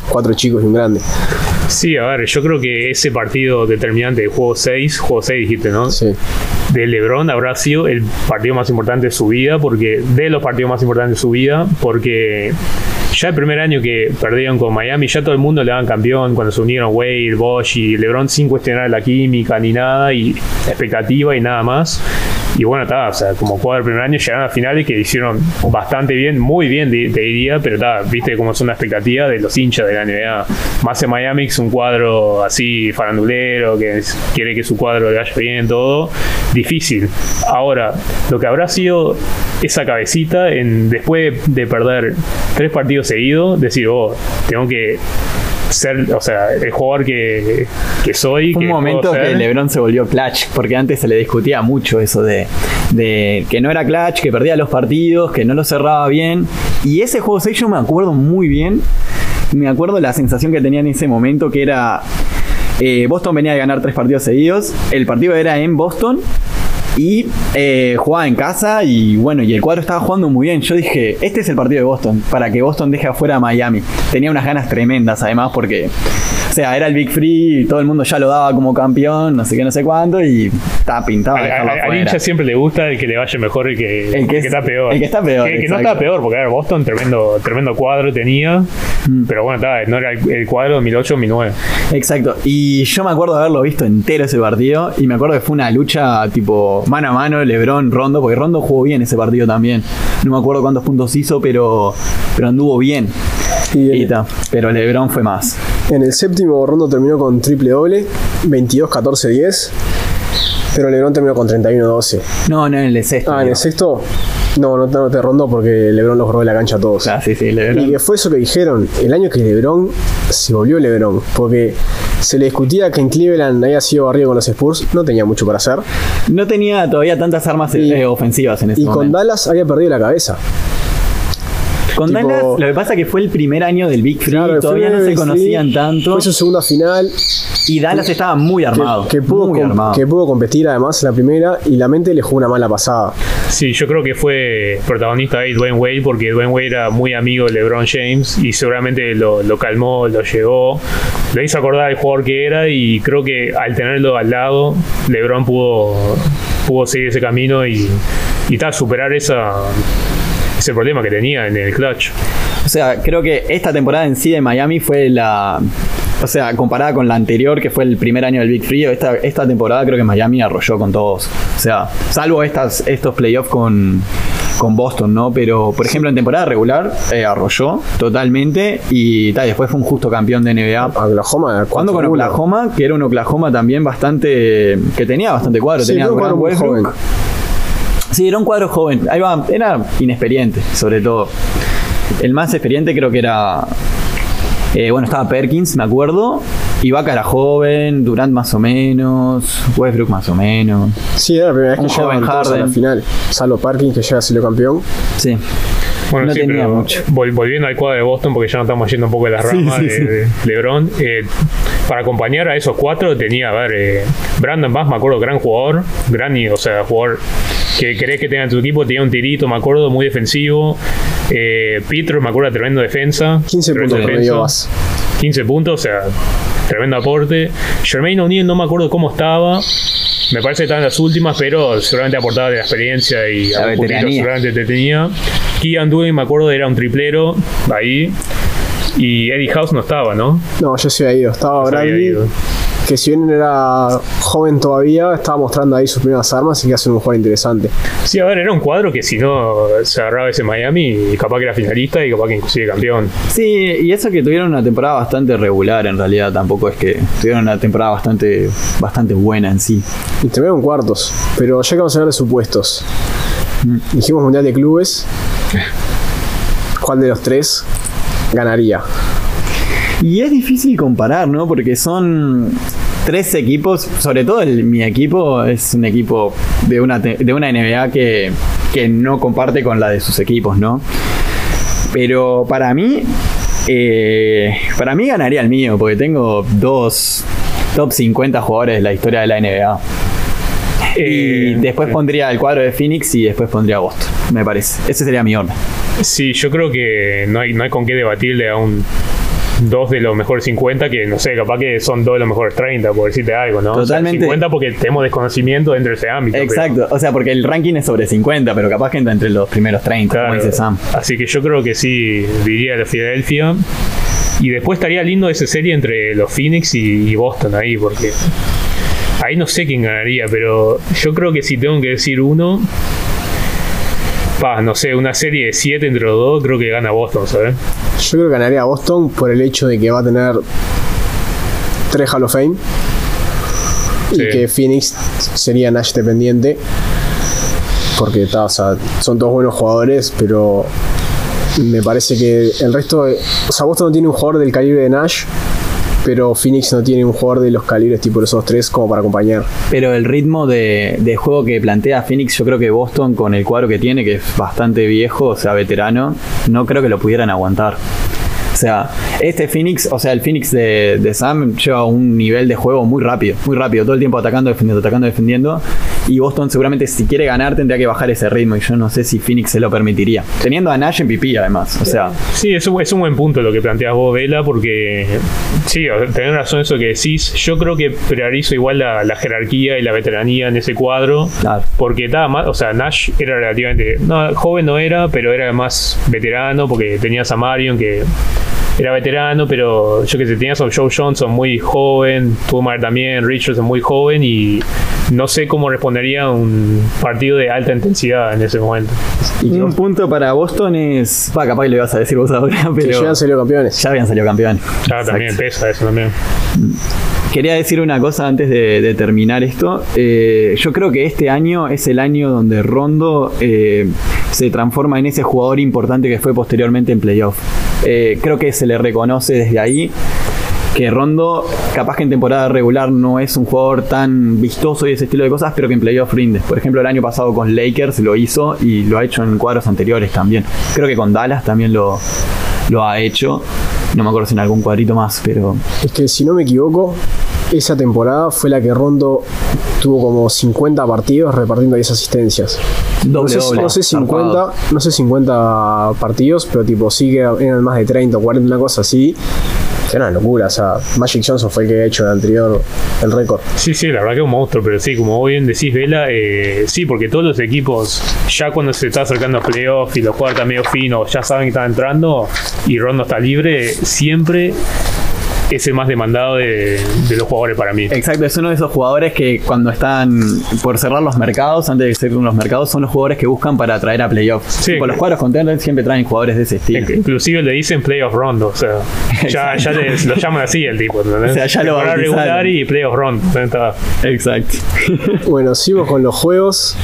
cuatro chicos y un grande. Sí, a ver, yo creo que ese partido determinante de juego 6, juego 6 dijiste, ¿no? Sí. de LeBron habrá sido el partido más importante de su vida, porque de los partidos más importantes de su vida, porque ya el primer año que perdieron con Miami, ya todo el mundo le daban campeón cuando se unieron Wade, Bosch y LeBron sin cuestionar la química ni nada, y expectativa y nada más. Y bueno, está, o sea, como cuadro del primer año llegaron a finales que hicieron bastante bien, muy bien, te diría, pero está, viste cómo son las expectativas de los hinchas de la NBA. Más en Miami, es un cuadro así farandulero, que quiere que su cuadro le vaya bien, todo. Difícil. Ahora, lo que habrá sido esa cabecita en después de perder tres partidos seguidos, decir, oh, tengo que ser, o sea, el jugador que, que soy. Que un momento que. LeBron se volvió clutch, porque antes se le discutía mucho eso de, de que no era clutch, que perdía los partidos, que no lo cerraba bien. Y ese juego 6 yo me acuerdo muy bien. Me acuerdo la sensación que tenía en ese momento, que era... eh, Boston venía de ganar tres partidos seguidos. El partido era en Boston. Y eh, jugaba en casa y bueno, y el cuadro estaba jugando muy bien. Yo dije, este es el partido de Boston, para que Boston deje afuera a Miami. Tenía unas ganas tremendas además porque, sea, era el Big Free y todo el mundo ya lo daba como campeón, no sé qué, no sé cuánto, y estaba pintado. Al- afuera. hincha siempre le gusta el que le vaya mejor y que, El que el es- que está peor. el que está peor, Que, que no está peor, porque a ver, Boston tremendo, tremendo cuadro tenía. Mm. Pero bueno, está, no era el, el cuadro 2008-2009. Exacto. Y yo me acuerdo de haberlo visto entero ese partido. Y me acuerdo que fue una lucha tipo mano a mano, Lebron, Rondo, porque Rondo jugó bien ese partido también. No me acuerdo cuántos puntos hizo, pero, pero anduvo bien. Y Y ta, pero Lebron fue más. En el séptimo Rondo terminó con triple doble, 22, 14, 10. Pero LeBron terminó con 31, 12. No, no, en el sexto. Ah, en el sexto, no, no, no te rondo porque LeBron los robó de la cancha a todos. Ah, sí, sí, Y Lebron. que fue eso que dijeron, el año que LeBron se volvió LeBron, porque se le discutía que en Cleveland había sido barrido con los Spurs, no tenía mucho para hacer, No tenía todavía tantas armas Y- eh, ofensivas en ese y con momento. Dallas había perdido la cabeza. Con Tipo- Dallas, lo que pasa es que fue el primer año del Big Claro, todavía fue no se conocían Three, tanto. Fue su segunda final. Y Dallas estaba muy que- armado. Que, pudo muy com- armado. que pudo competir además en la primera y la mente le jugó una mala pasada. Sí, yo creo que fue protagonista ahí Dwayne Wade porque Dwayne Wade era muy amigo de LeBron James y seguramente lo, lo calmó, lo llevó, lo hizo acordar al jugador que era y creo que al tenerlo al lado, LeBron pudo, pudo seguir ese camino y, y tal, superar esa, ese problema que tenía en el clutch. O sea, creo que esta temporada en sí de Miami fue la. O sea, comparada con la anterior, que fue el primer año del Big Free, esta, esta temporada creo que Miami arrolló con todos. O sea, salvo estas, estos playoffs con, con Boston, ¿no? Pero, por ejemplo, en temporada regular eh, arrolló totalmente y tal, después fue un justo campeón de NBA. Oklahoma. Jugando con 4-1. Oklahoma, que era un Oklahoma también bastante. que tenía bastante cuadro. Sí, tenía era un Grant cuadro muy Westbrook. Sí, era un cuadro joven. Ahí va, era inexperiente, sobre todo. El más experiente creo que era. eh, bueno, estaba Perkins, me acuerdo. Ibaka era joven, Durant más o menos, Westbrook más o menos. Sí, era la primera vez Un que llegaban joven todos a la final. Salvo Parking, que llega a ser el campeón. Sí. Bueno, No sí, tenía pero mucho. vol- volviendo al cuadro de Boston, porque ya no estamos yendo un poco de las ramas sí, de, sí. de LeBron. eh, para acompañar a esos cuatro tenía, a ver, eh, Brandon Bass, me acuerdo, gran jugador, gran, o sea, jugador que querés que tenga en tu equipo, tenía un tirito, me acuerdo, muy defensivo. Eh, Petro, me acuerdo, tremendo defensa. 15 tremendo puntos defensa. promedio más. 15 puntos, o sea, tremendo aporte. Jermaine O'Neal no me acuerdo cómo estaba. Me parece que estaba en las últimas, pero seguramente aportaba de la experiencia y La algún poquito seguramente te tenía. Keegan Dewey, me acuerdo, era un triplero ahí. Y Eddie House no estaba, ¿no? No, yo se había ido. Estaba Bradley, ido. Que si bien era joven todavía, estaba mostrando ahí sus primeras armas y que hace un jugador interesante. Sí, a ver, era un cuadro que si no se agarraba ese Miami, capaz que era finalista y capaz que inclusive campeón. Sí, y eso que tuvieron una temporada bastante regular en realidad, tampoco es que tuvieron una temporada bastante, bastante buena en sí. Y terminaron cuartos. Pero ya que vamos a hablar de supuestos. Dijimos Mundial de Clubes. ¿Cuál de los tres ganaría? Y es difícil comparar, ¿no? Porque son tres equipos, sobre todo el- mi equipo es un equipo de una, de una NBA que, que no comparte con la de sus equipos, ¿no? Pero para mí, eh, para mí ganaría el mío, porque tengo dos top 50 jugadores de la historia de la NBA. Y Eh, después pondría el cuadro de Phoenix y después pondría Boston, me parece. Ese sería mi orden. Sí, yo creo que no hay, no hay con qué debatirle a un dos de los mejores 50 que no sé, capaz que son dos de los mejores 30, por decirte algo, ¿no? O sea, Totalmente. 50 porque tenemos desconocimiento dentro de ese ámbito. pero- Exacto, o sea, porque el ranking es sobre 50, pero capaz que entra entre los primeros 30, Claro. como dice Sam. Así que yo creo que sí diría de Filadelfia. Y después estaría lindo esa serie entre los Phoenix y, y Boston ahí, porque ahí no sé quién ganaría, pero yo creo que si tengo que decir uno, pa, no sé, una serie de 7 entre los dos, creo que gana Boston, ¿sabes? Yo creo que ganaría Boston por el hecho de que va a tener tres Hall of Fame. Sí. Y que Phoenix sería Nash dependiente. Porque ta, o sea, son todos buenos jugadores, pero me parece que el resto. de- o sea, Boston no tiene un jugador del calibre de Nash, pero Phoenix no tiene un jugador de los calibres tipo los otros tres como para acompañar. Pero el ritmo de, juego que plantea Phoenix, yo creo que Boston, con el cuadro que tiene, que es bastante viejo, o sea, veterano, no creo que lo pudieran aguantar. O sea, este Phoenix, o sea, el Phoenix de, de Sam lleva un nivel de juego muy rápido, muy rápido, todo el tiempo atacando, defendiendo, atacando, defendiendo. Y Boston seguramente si quiere ganar tendría que bajar ese ritmo y yo no sé si Phoenix se lo permitiría. Teniendo a Nash en pipí además, o sea, Sí, es un, es un buen punto lo que planteas vos, Vela, porque sí, tenés razón eso que decís. Yo creo que priorizo igual la, la jerarquía y la veteranía en ese cuadro. claro. Porque estaba más, o sea, Nash era relativamente, no, joven no era, pero era más veterano, porque tenías a Marion que era veterano, pero yo que sé, tenías a Joe Johnson muy joven, Tumar también, Richardson muy joven, y no sé cómo respondería un partido de alta intensidad en ese momento. Y Un punto para Boston es. Va, capaz que lo ibas a decir vos ahora, que pero. llegan salido campeones. Ya habían salido campeones. Ya Exacto. también pesa eso también. Quería decir una cosa antes de, de terminar esto. Eh, yo creo que este año es el año donde Rondo eh, se transforma en ese jugador importante que fue posteriormente en playoff. Eh, creo que se le reconoce desde ahí. que Rondo, capaz que en temporada regular no es un jugador tan vistoso y ese estilo de cosas, pero que en playoff rinde. Por ejemplo, el año pasado con Lakers lo hizo y lo ha hecho en cuadros anteriores también. Creo que con Dallas también lo, lo ha hecho. No me acuerdo si en algún cuadrito más, pero Es que si no me equivoco, esa temporada fue la que Rondo tuvo como 50 partidos repartiendo 10 asistencias. No sé, doble. no sé 50, no sé 50 partidos, pero tipo sí que eran más de 30 o 40, una cosa así. Que era una locura, o sea, Magic Johnson fue el que ha hecho el anterior el récord. Sí, sí, la verdad que es un monstruo, pero sí, como bien decís, Vela, eh, sí, porque todos los equipos, ya cuando se está acercando a playoff y los jugadores están medio finos, ya saben que están entrando y Rondo está libre, siempre es el más demandado de, de los jugadores para mí. Exacto, es uno de esos jugadores que cuando están por cerrar los mercados, antes de cerrar los mercados, son los jugadores que buscan para atraer a playoffs. Sí, Con los cuadros contenders siempre traen jugadores de ese estilo. Inclusive le dicen playoff rondo, o sea, ya, ya les- lo llaman así el tipo, ¿entendés? O sea, ya lo regular y playoff rondo. Exacto. Bueno, sigo con los juegos.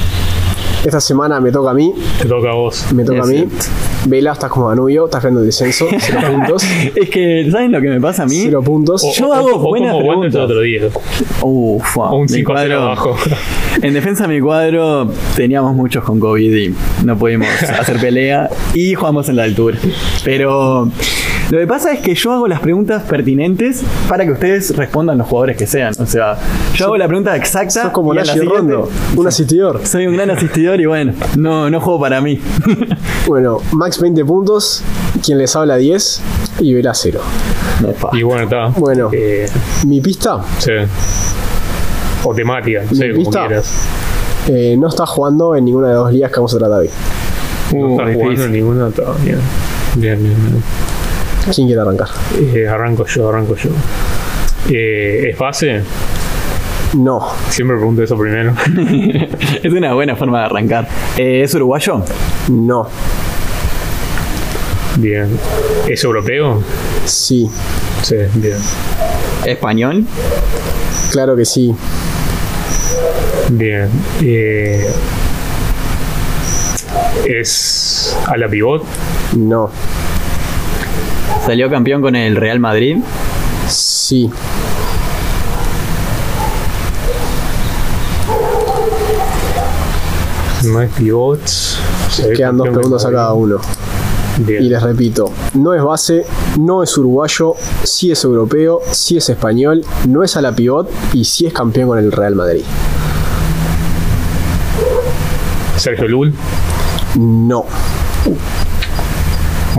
Esta semana me toca a mí, Te toca a vos. me toca Es a mí. cierto. Vela, estás como Danubio, estás creando el descenso, 0 puntos. es que, ¿saben lo que me pasa a mí? 0 puntos. O, Yo o- hago o buenas como Wander el preguntas. otro día. Uf, O un mi 5 0 cuadro- abajo. En defensa de mi cuadro teníamos muchos con COVID y no pudimos hacer pelea y jugamos en la altura. Pero lo que pasa es que yo hago las preguntas pertinentes para que ustedes respondan los jugadores que sean. O sea, yo hago la pregunta exacta. Sos como y Nashi Rondo, un asistidor. Soy un gran asistidor y bueno, no, no juego para mí. Bueno, Max 20 puntos, quien les habla 10 y Vela 0. No, pa. Y bueno, está. Bueno. Eh, Mi pista sí. O temática, no sé, ¿Mi como pista? quieras. eh, no está jugando en ninguna de las dos ligas que vamos a tratar hoy. No Uh, estás jugando difícil. en ninguna. está Bien, bien, bien. ¿Quién quiere arrancar? Eh, arranco yo, arranco yo. Eh, ¿Es base? No, Siempre pregunto eso primero. es una buena forma de arrancar. Eh, ¿Es uruguayo? no, Bien. ¿Es europeo? sí, Sí, bien. ¿Español? claro que sí. Bien. Eh, ¿Es a la pivot? No, ¿Salió campeón con el Real Madrid? sí, No es pivot. Se ve quedan dos preguntas a cada uno. Bien. Y les repito, no es base, no es uruguayo, sí es europeo, sí es español, no es a la pivot y sí es campeón con el Real Madrid. Sergio Lul. No,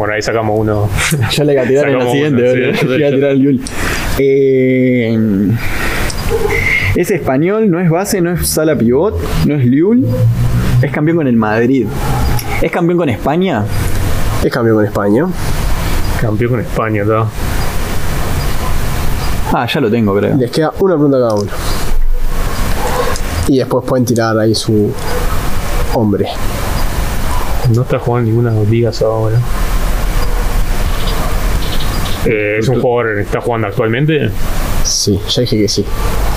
Bueno, ahí sacamos uno. Yo le iba a tirar en la siguiente, sí, Le iba a tirar el Yul. Eh, es español, no es base, no es sala pivot, no es Liul. Es campeón con el Madrid. ¿Es campeón con España? es campeón con España. Campeón con España, ¿verdad? Ah, ya lo tengo, creo. Les queda una pregunta a cada uno. Y después pueden tirar ahí su hombre. No está jugando en ninguna de las ligas ahora. Eh, ¿Es un jugador que está jugando actualmente? Sí, ya dije que sí.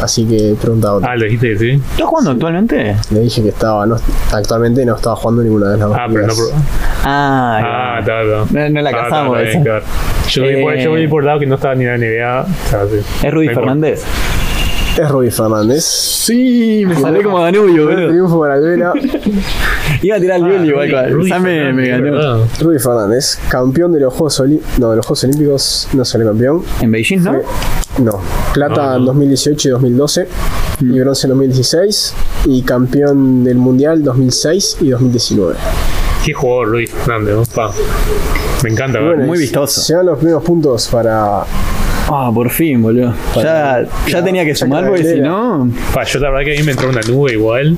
Así que pregunta otra. Ah, le dijiste que sí. ¿Estás jugando actualmente? Le dije que estaba, no, actualmente no estaba jugando ninguna de las dos Ah, pero no. Ah, Ah, está. No- no la Ah, está bien, esa. claro. Yo, vi Eh, yo vi por lado que no estaba ni en la NBA. o sea, sí. ¿Es Rudy importa. Es Rudy Fernández. Sí, me salió como Danubio, boludo. triunfo para el Vela. Iba a tirar el Ah, Liul igual. Rudy- Ya me, ganó. Fernández, campeón de los Juegos Olímpicos. No, de los Juegos Olímpicos no salió campeón. En Beijing, ¿no? No, plata No, no. en 2018 y 2012 y bronce en 2016 y campeón del Mundial 2006 y 2019. Qué jugador Rudy Fernández, ¿no? Pa. Me encanta, Bueno, ¿verdad? muy vistoso. Se dan los primeros puntos para. Ah, por fin, boludo. Ya, ya tenía que sumar porque si no. Pa, yo la verdad que a mí me entró una nube igual.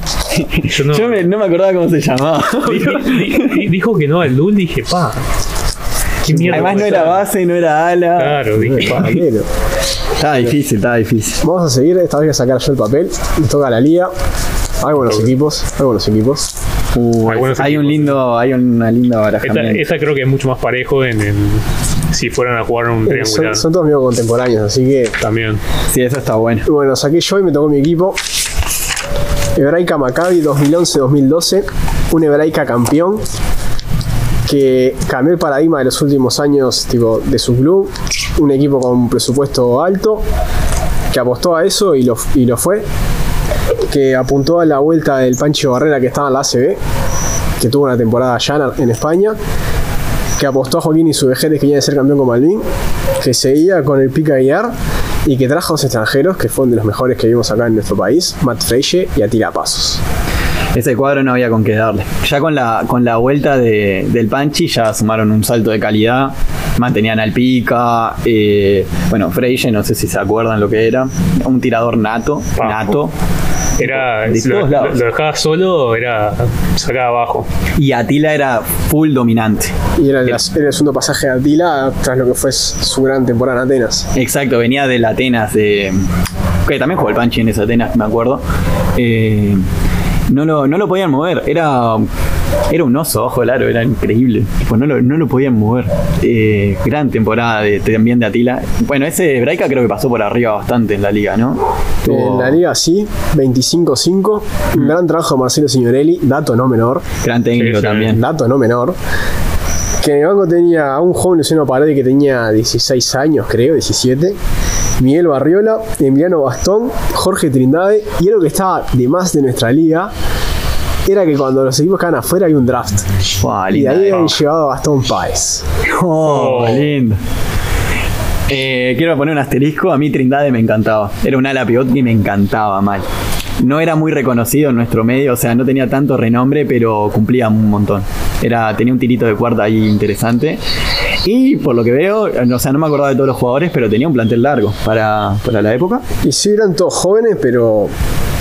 Yo no. Yo me- no me acordaba cómo se llamaba. Di- di- di- dijo que no al Lul, dije, pa. ¿Qué mierda? Además no era base, no era ala. Claro, dije, pa. Estaba difícil, estaba difícil. Vamos a seguir, esta vez voy a sacar yo el papel. Me toca la liga. Hay buenos equipos, hay buenos equipos. Uh, Hay buenos hay un equipos, lindo, hay una linda Esta, barajamiento. esta creo que es mucho más parejo en, en- si fueran a jugar un Eh, triangular. Son, son todos medio contemporáneos, así que. También. Sí, eso está bueno. Bueno, saqué yo y me tocó mi equipo. Hebraica Maccabi 2011-2012. Un Hebraica campeón. que cambió el paradigma de los últimos años tipo, de su club, un equipo con un presupuesto alto, que apostó a eso y lo, y lo fue, que apuntó a la vuelta del Pancho Barrera que estaba en la ACB, que tuvo una temporada llana en España, que apostó a Joaquín y su Vejeres que iba a ser campeón con Malvin, que seguía con el Pica Guiar y que trajo a los extranjeros, que fueron de los mejores que vimos acá en nuestro país, Matt Freiche y Atila Pasos. Ese cuadro no había con qué darle. Ya con la, con la vuelta de- del Panchi ya sumaron un salto de calidad. Mantenían al Pica. eh, bueno, Freire, no sé si se acuerdan lo que era. Un tirador nato. Nato. Era, De lo, todos lados. lo dejaba solo, era sacaba abajo. Y Atila era full dominante. Y era el, era el segundo pasaje de Atila tras lo que fue su gran temporada en Atenas. Exacto, venía del Atenas de. Que también jugó el Panchi en ese Atenas, me acuerdo. Eh, no, lo, no lo podían mover. Era. Era un oso, ojo el aro, era increíble. Tipo, no, lo, no lo podían mover. Eh, gran temporada de, también de Atila. Bueno, ese Braica creo que pasó por arriba bastante en la liga, ¿no? Tuvo En la liga sí, 25-5. Un gran trabajo de Marcelo Signorelli, dato no menor. Gran técnico Sí, sí. también. Dato no menor. Que en el banco tenía a un joven Luciano Parodi que tenía 16 años, creo, 17. Miguel Barriola, Emiliano Bastón, Jorge Trindade. Y algo que estaba de más de nuestra liga era que cuando los equipos quedaban afuera había un draft. Y de ahí habían llevado a Gastón Páez. Oh, Oh. lindo. Eh, quiero poner un asterisco. A mí Trindade me encantaba. Era un ala pivot y me encantaba mal. No era muy reconocido en nuestro medio, o sea, no tenía tanto renombre, pero cumplía un montón. Era, tenía un tirito de cuarta ahí interesante. Y por lo que veo, o sea, no me acordaba de todos los jugadores, pero tenía un plantel largo para, para la época. Y sí, eran todos jóvenes, pero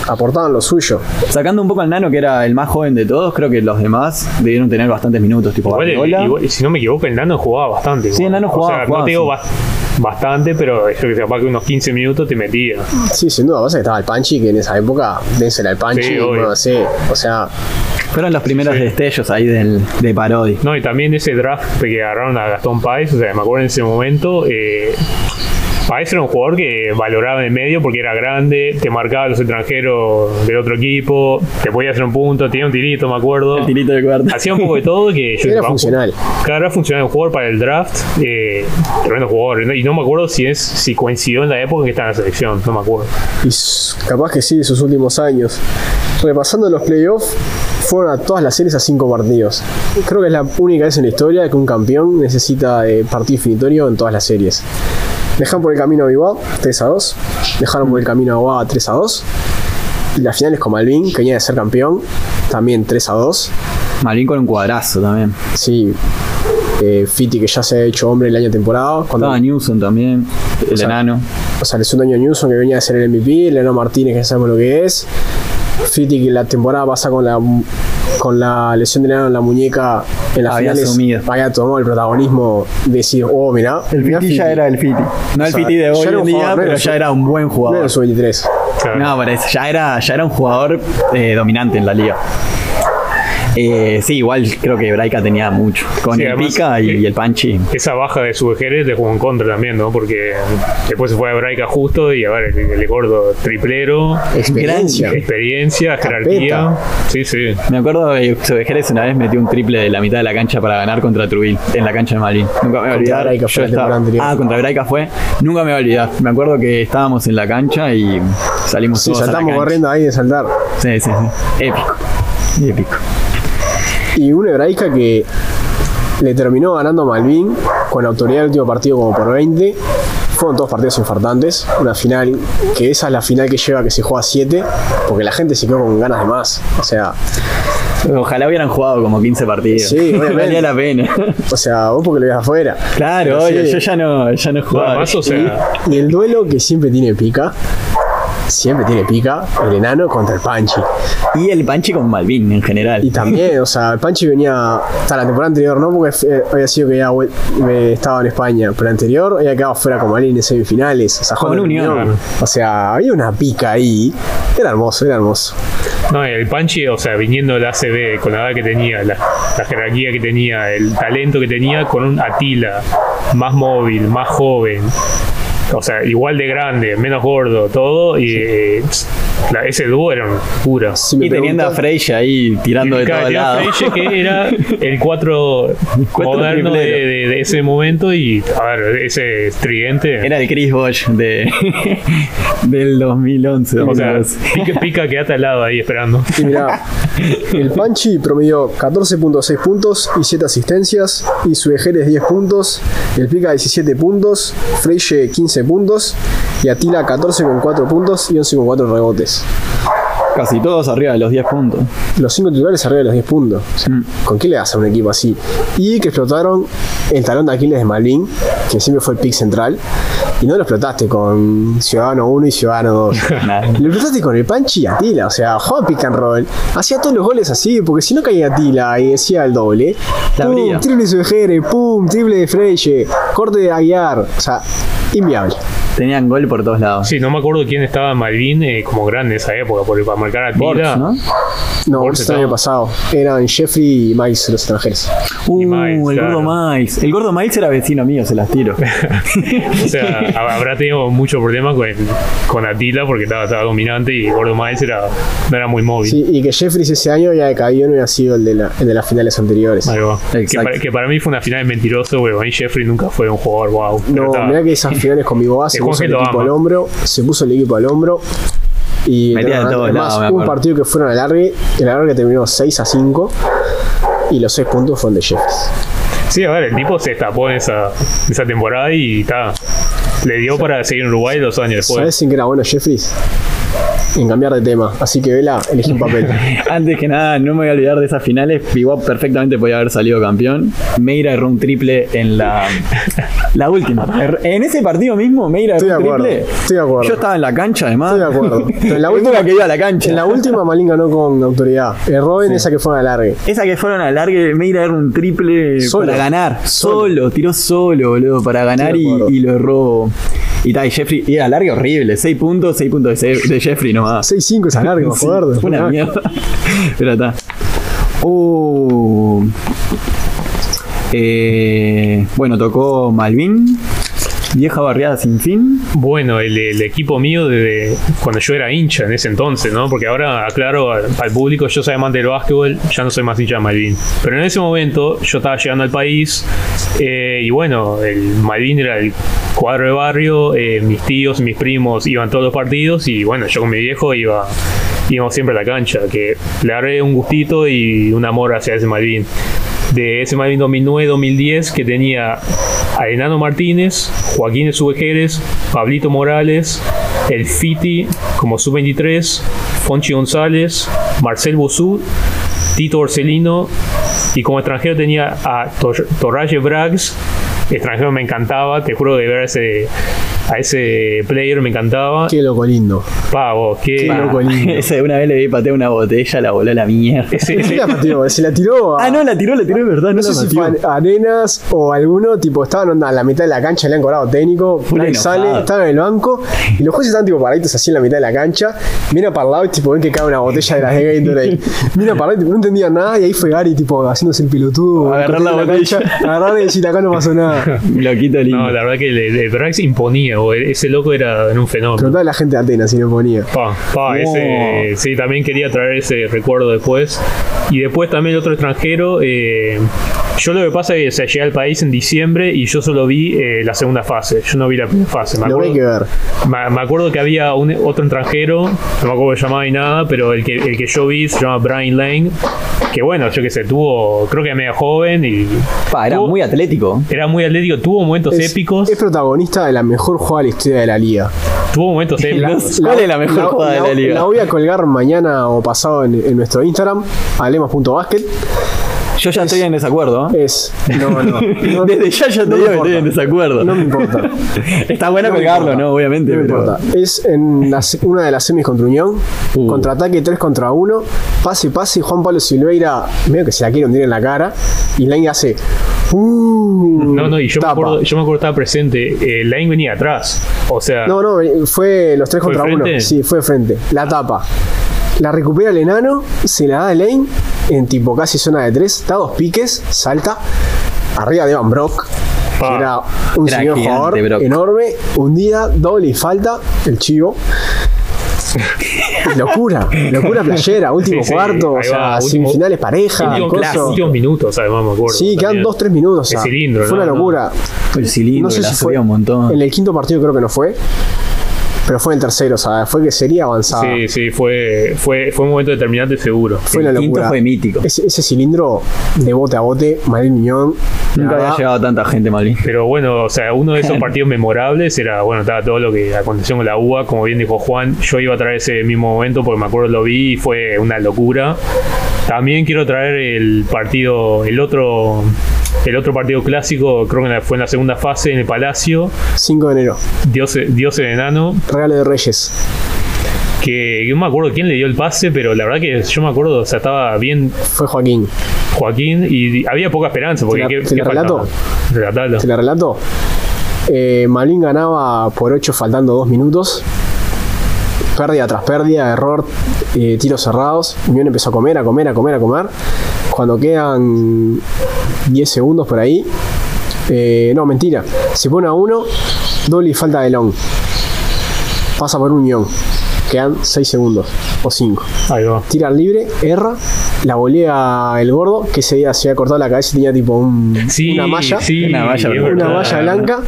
aportaban lo suyo. Sacando un poco al Nano, que era el más joven de todos, creo que los demás debieron tener bastantes minutos, tipo Igual, igual- si no me equivoco, el Nano jugaba bastante. Sí, el Nano O jugaba, sea, jugaba, no te digo sí. bas- bastante, pero yo que sé, capaz que unos 15 minutos te metía. Sí, sin duda. Pasa que estaba el Panchi, que en esa época, dénsela al Panchi. Sí, obvio. no sé, o sea, Fueron los primeros Sí. destellos ahí del, de Parodi. No, y también ese draft que agarraron a Gastón Páez, o sea, me acuerdo en ese momento, eh, Páez era un jugador que valoraba en el medio porque era grande, te marcaba a los extranjeros del otro equipo, te podía hacer un punto, tenía un tirito, me acuerdo. El tirito de cuarta. Hacía un poco de todo que yo era funcional. Claro, era funcional un jugador para el draft, eh, tremendo jugador. Y no me acuerdo si es si coincidió en la época en que estaba en la selección, no me acuerdo. Y capaz que sí, sus últimos años. Repasando los playoffs, fueron a todas las series a cinco partidos. Creo que es la única vez en la historia que un campeón necesita eh, partido definitorio en todas las series. Dejaron por el camino a Bilbao 3 a 2. Dejaron por el camino a Boa 3 a 2. Y las finales con Malvin, que venía de ser campeón, también 3 a 2. Malvin con un cuadrazo también. Sí, eh, Fiti que ya se ha hecho hombre el año temporada. Cuando, Estaba Newsom también, el sea, enano. o sea, el segundo año Newsom que venía a ser el MVP, Leonardo Martínez que ya sabemos lo que es, Fiti que la temporada pasa con la con la lesión de Leonardo en la muñeca en las Había finales asumido. había tomado el protagonismo de decir, oh, mirá, El mirá Fiti ya era el Fiti. No el sea, Fiti de hoy era un en día, jugador, no pero ya su- era un buen no era jugador. el sub-23. Claro. No, parece, ya era, ya era un jugador eh, dominante en la liga. Eh, sí, igual creo que Braika tenía mucho. Con Sí, el además, Pica y, y el Panchi. Esa baja de su Vejeres le jugó en contra también, ¿no? Porque después se fue a Braica justo y a ver, el, el gordo triplero, Experiencia. experiencia, jerarquía. Sí, sí. Me acuerdo de Sobejeres una vez metió un triple de la mitad de la cancha para ganar contra Trujillo en la cancha de Malvin. Nunca me voy a olvidar. Braica fue estaba- ah, contra Braica fue. Nunca me voy a olvidar. Me acuerdo que estábamos en la cancha y salimos Sí, todos a la saltamos corriendo ahí de saltar. Sí, sí, sí. Épico. Épico. Y una hebraica que le terminó ganando a Malvin con autoridad el último partido como por 20. Fueron todos partidos infartantes. Una final que esa es la final que lleva que se juega 7, porque la gente se quedó con ganas de más. O sea, Ojalá hubieran jugado como 15 partidos. Sí. Valía la pena. o sea, vos porque lo ves afuera. Claro, sí. yo ya no, ya no jugaba. además, o sea, Y el duelo que siempre tiene pica, siempre tiene pica, el enano contra el Panchi. Y el Panchi con Malvin en general. Y también, o sea, el Panchi venía hasta la temporada anterior, no porque eh, había sido que ya eh, estaba en España, pero anterior había quedado fuera con Malvin en semifinales. O sea, Con Unión. O sea, había una pica ahí. Era hermoso, era hermoso. No, el Panchi, o sea, viniendo del ACB con la edad que tenía, la, la jerarquía que tenía, el talento que tenía, con un Atila más móvil, más joven, o sea, igual de grande, menos gordo, todo, y eh, la- ese dúo era una locura. Si Y teniendo a Freya ahí tirando de todos lados. Freire, que era el 4 Cuatro moderno de, triplero. de- de ese momento y a ver, ese tridente. Era el Chris Bosh de, del 2011. o sea, 2012. pica, pica quedate al lado ahí esperando. Y mirá, el Panchi promedió 14.6 puntos y 7 asistencias. Y su Ejeres 10 puntos. El Pica 17 puntos. Freire 15 puntos. Y Atila 14,4 puntos y 11,4 rebotes. Casi todos arriba de los 10 puntos. Los 5 titulares arriba de los 10 puntos. ¿Con qué le das a un equipo así? Y que explotaron el talón de Aquiles de Malvin, que siempre fue el pick central. Y no lo explotaste con Ciudadano 1 y Ciudadano 2. Nada. Lo explotaste con el Panchi y Atila, o sea, jugaba pick and roll. Hacía todos los goles así, porque si no caía Atila y decía el doble. La pum, triple de Sujere, pum, triple de Freire, corte de Aguiar. O sea, inviable. Tenían gol por todos lados. Sí, no me acuerdo quién estaba en Malvin eh, como grande en esa época, porque para marcar a Tila. ¿no? No, Borges ese año pasado. Eran Jeffrey y Miles los extranjeros. Uh, Miles, el claro. gordo Miles. El gordo Miles era vecino mío, se las tiro. O sea, hab- habrá tenido mucho problema con, con Atila porque estaba, estaba dominante y Gordo Miles era, no era muy móvil. Sí, y que Jeffries ese año ya decaído no había sido el de, la, el de las finales anteriores. Ahí va. Que Exacto. para, que para mí fue una final mentiroso, porque Jeffrey nunca fue un jugador wow. No, mirá que esas finales con mi se El puso el equipo ama. al hombro, se puso el equipo al hombro y Metía de además, lados, un partido que fueron al alargue, el alargue terminó 6 a 5 y los 6 puntos fueron de Jeffries. Sí, a ver, el tipo se destapó en esa, esa temporada y está. Le dio para seguir en Uruguay dos años después. ¿Sabes en qué era bueno Jeffries? En cambiar de tema. Así que Vela, elegí un papel. Antes que nada, no me voy a olvidar de esas finales. Igual perfectamente podía haber salido campeón. Meira erró un triple en la, la última. Er- En ese partido mismo, Meira erró un triple. estoy de acuerdo. Yo estaba en la cancha, además. Estoy de acuerdo. En la última- que iba a la cancha. En la última Malín ganó con autoridad. Erró en esa que fue al alargue. Esa que fueron a largue, Meira era un triple Solo. para ganar. Solo. Solo. tiró solo, boludo, para ganar y lo erró. Y tal, y Jeffrey, y era largue horrible. 6 puntos, 6 puntos de, de Jeffrey nomás. 6-5 esa larga, Sí, acuerdo. fue una mierda. Pero está. Uh. Eh, bueno, tocó Malvin. Vieja barriada sin fin. Bueno, el, equipo mío desde cuando yo era hincha en ese entonces, ¿no? Porque ahora, aclaro al público, yo soy amante del básquetbol, ya no soy más hincha de Malvin. Pero en ese momento yo estaba llegando al país eh, y bueno, el Malvin era el cuadro de barrio, eh, mis tíos, mis primos iban todos los partidos y bueno, yo con mi viejo iba íbamos siempre a la cancha, que le agarré un gustito y un amor hacia ese Malvin. De ese Malvin 2009-2010 que tenía a Enano Martínez, Joaquín Subejeres, Pablito Morales, El Fiti como sub-23, Fonchi González, Marcel Bosú, Tito Orcelino y como extranjero tenía a Tor- Torraye Brags, extranjero me encantaba, te juro de ver ese, a ese player me encantaba. Qué loco lindo. Pavo, qué, Qué loco lindo. Ese, una vez le vi patear una botella, la voló a la mierda. ese- la pateó, se la tiró a... Ah, no, la tiró, la tiró de verdad, no, No sé si fue a Arenas o alguno, tipo, estaban onda, a la mitad de la cancha, le han cobrado técnico, enojado. sale, estaban en el banco, y los jueces están tipo paraditos así en la mitad de la cancha, mira para el lado y tipo ven que cae una botella de las de Gatorade. Mira para el lado, tipo, no entendían nada, y ahí fue Gary, tipo, haciéndose el pelotudo, Agarrar la botella. agarrar y decir, acá no pasó nada. Loquito lindo. No, la verdad que el, el Brax imponía, o ese loco era un fenómeno. A la gente de Atenas si lo ponía. Pa, pa, Oh. ese, sí, también quería traer ese recuerdo después. Y después también el otro extranjero. eh, yo lo que pasa es que se llegué al país en diciembre y yo solo vi eh, la segunda fase. Yo no vi la primera fase. Me Lo hay que acuerdo, ver. me, me acuerdo que había un, otro extranjero, no me acuerdo se llamaba ni nada, pero el que, el que yo vi se llama Brian Lane. Que bueno, yo que sé, tuvo, creo que medio joven y Pa, era tuvo- muy atlético. era muy atlético, tuvo momentos Es, épicos. es protagonista de la mejor jugada de la historia de la liga. tuvo momentos épicos. ¿Cuál es la mejor jugada de la liga? La voy a colgar mañana o pasado en, en nuestro Instagram, hablemos.basket. Yo ya estoy en desacuerdo. ¿eh? Es. No, no. no Desde ya ya te no me digo que estoy en desacuerdo. No me importa. Está bueno No colgarlo, importa. ¿no? Obviamente. No me pero- importa. Es en la una de las semis contra Unión. Uh. Contraataque 3 contra 1. Pase, pase. Juan Pablo Silveira, medio que se la quiere hundir en la cara. Y Lane hace. Uh, No, no, y yo me, acuerdo, yo me acuerdo que estaba presente. Eh, Lane venía atrás. O sea, No, no, fue los 3 ¿Fue contra 1. frente? Sí, fue de frente. La tapa. La recupera el enano, se la da a Lane en tipo casi zona de 3. Da dos piques, salta. Arriba de Evan Brock. Que era un Era señor jugador Brock. enorme, hundida, doble y falta, el chivo. locura, locura playera, último Sí, sí, cuarto, o sea, va, último- semifinales pareja, últimos, minutos, además, me acuerdo. Sí, quedan también. 2-3 minutos. O sea, El cilindro, fue ¿no? una locura. El cilindro, No sé si fue un montón. en el quinto partido, creo que no fue. Pero fue en el tercero, o sea, fue que sería avanzada. Sí, sí, fue, fue, fue un momento determinante seguro. Fue el una quinto locura. fue mítico. Ese, ese cilindro de bote a bote, Manuel Miñón. Nunca había llegado tanta gente, Malvin. Pero bueno, o sea, uno de esos partidos memorables era, bueno, estaba todo lo que aconteció con la UA, como bien dijo Juan, yo iba a traer ese mismo momento porque me acuerdo lo vi y fue una locura. También quiero traer el partido, el otro, el otro partido clásico, creo que la- fue en la segunda fase en el Palacio, 5 de enero, Dios, Dios el enano, regalo de Reyes. que, no me acuerdo quién le dio el pase, pero la verdad que yo me acuerdo, o sea, estaba bien Fue Joaquín. Joaquín y había poca esperanza porque ¿Te la- ¿qué, te qué la relato? ¿Te la relato? Eh, Malín ganaba por 8 faltando 2 minutos. Pérdida tras pérdida, error, eh, tiros cerrados. Unión empezó a comer, a comer, a comer, a comer. Cuando quedan 10 segundos por ahí. eh, no, mentira. Se pone a 1, doble y falta de long. Pasa por Unión. Quedan 6 segundos o 5 Ahí va. tira al libre, erra, la volea el gordo, que ese día se había cortado la cabeza y tenía tipo un- Sí, una malla, sí, Una malla, una malla blanca,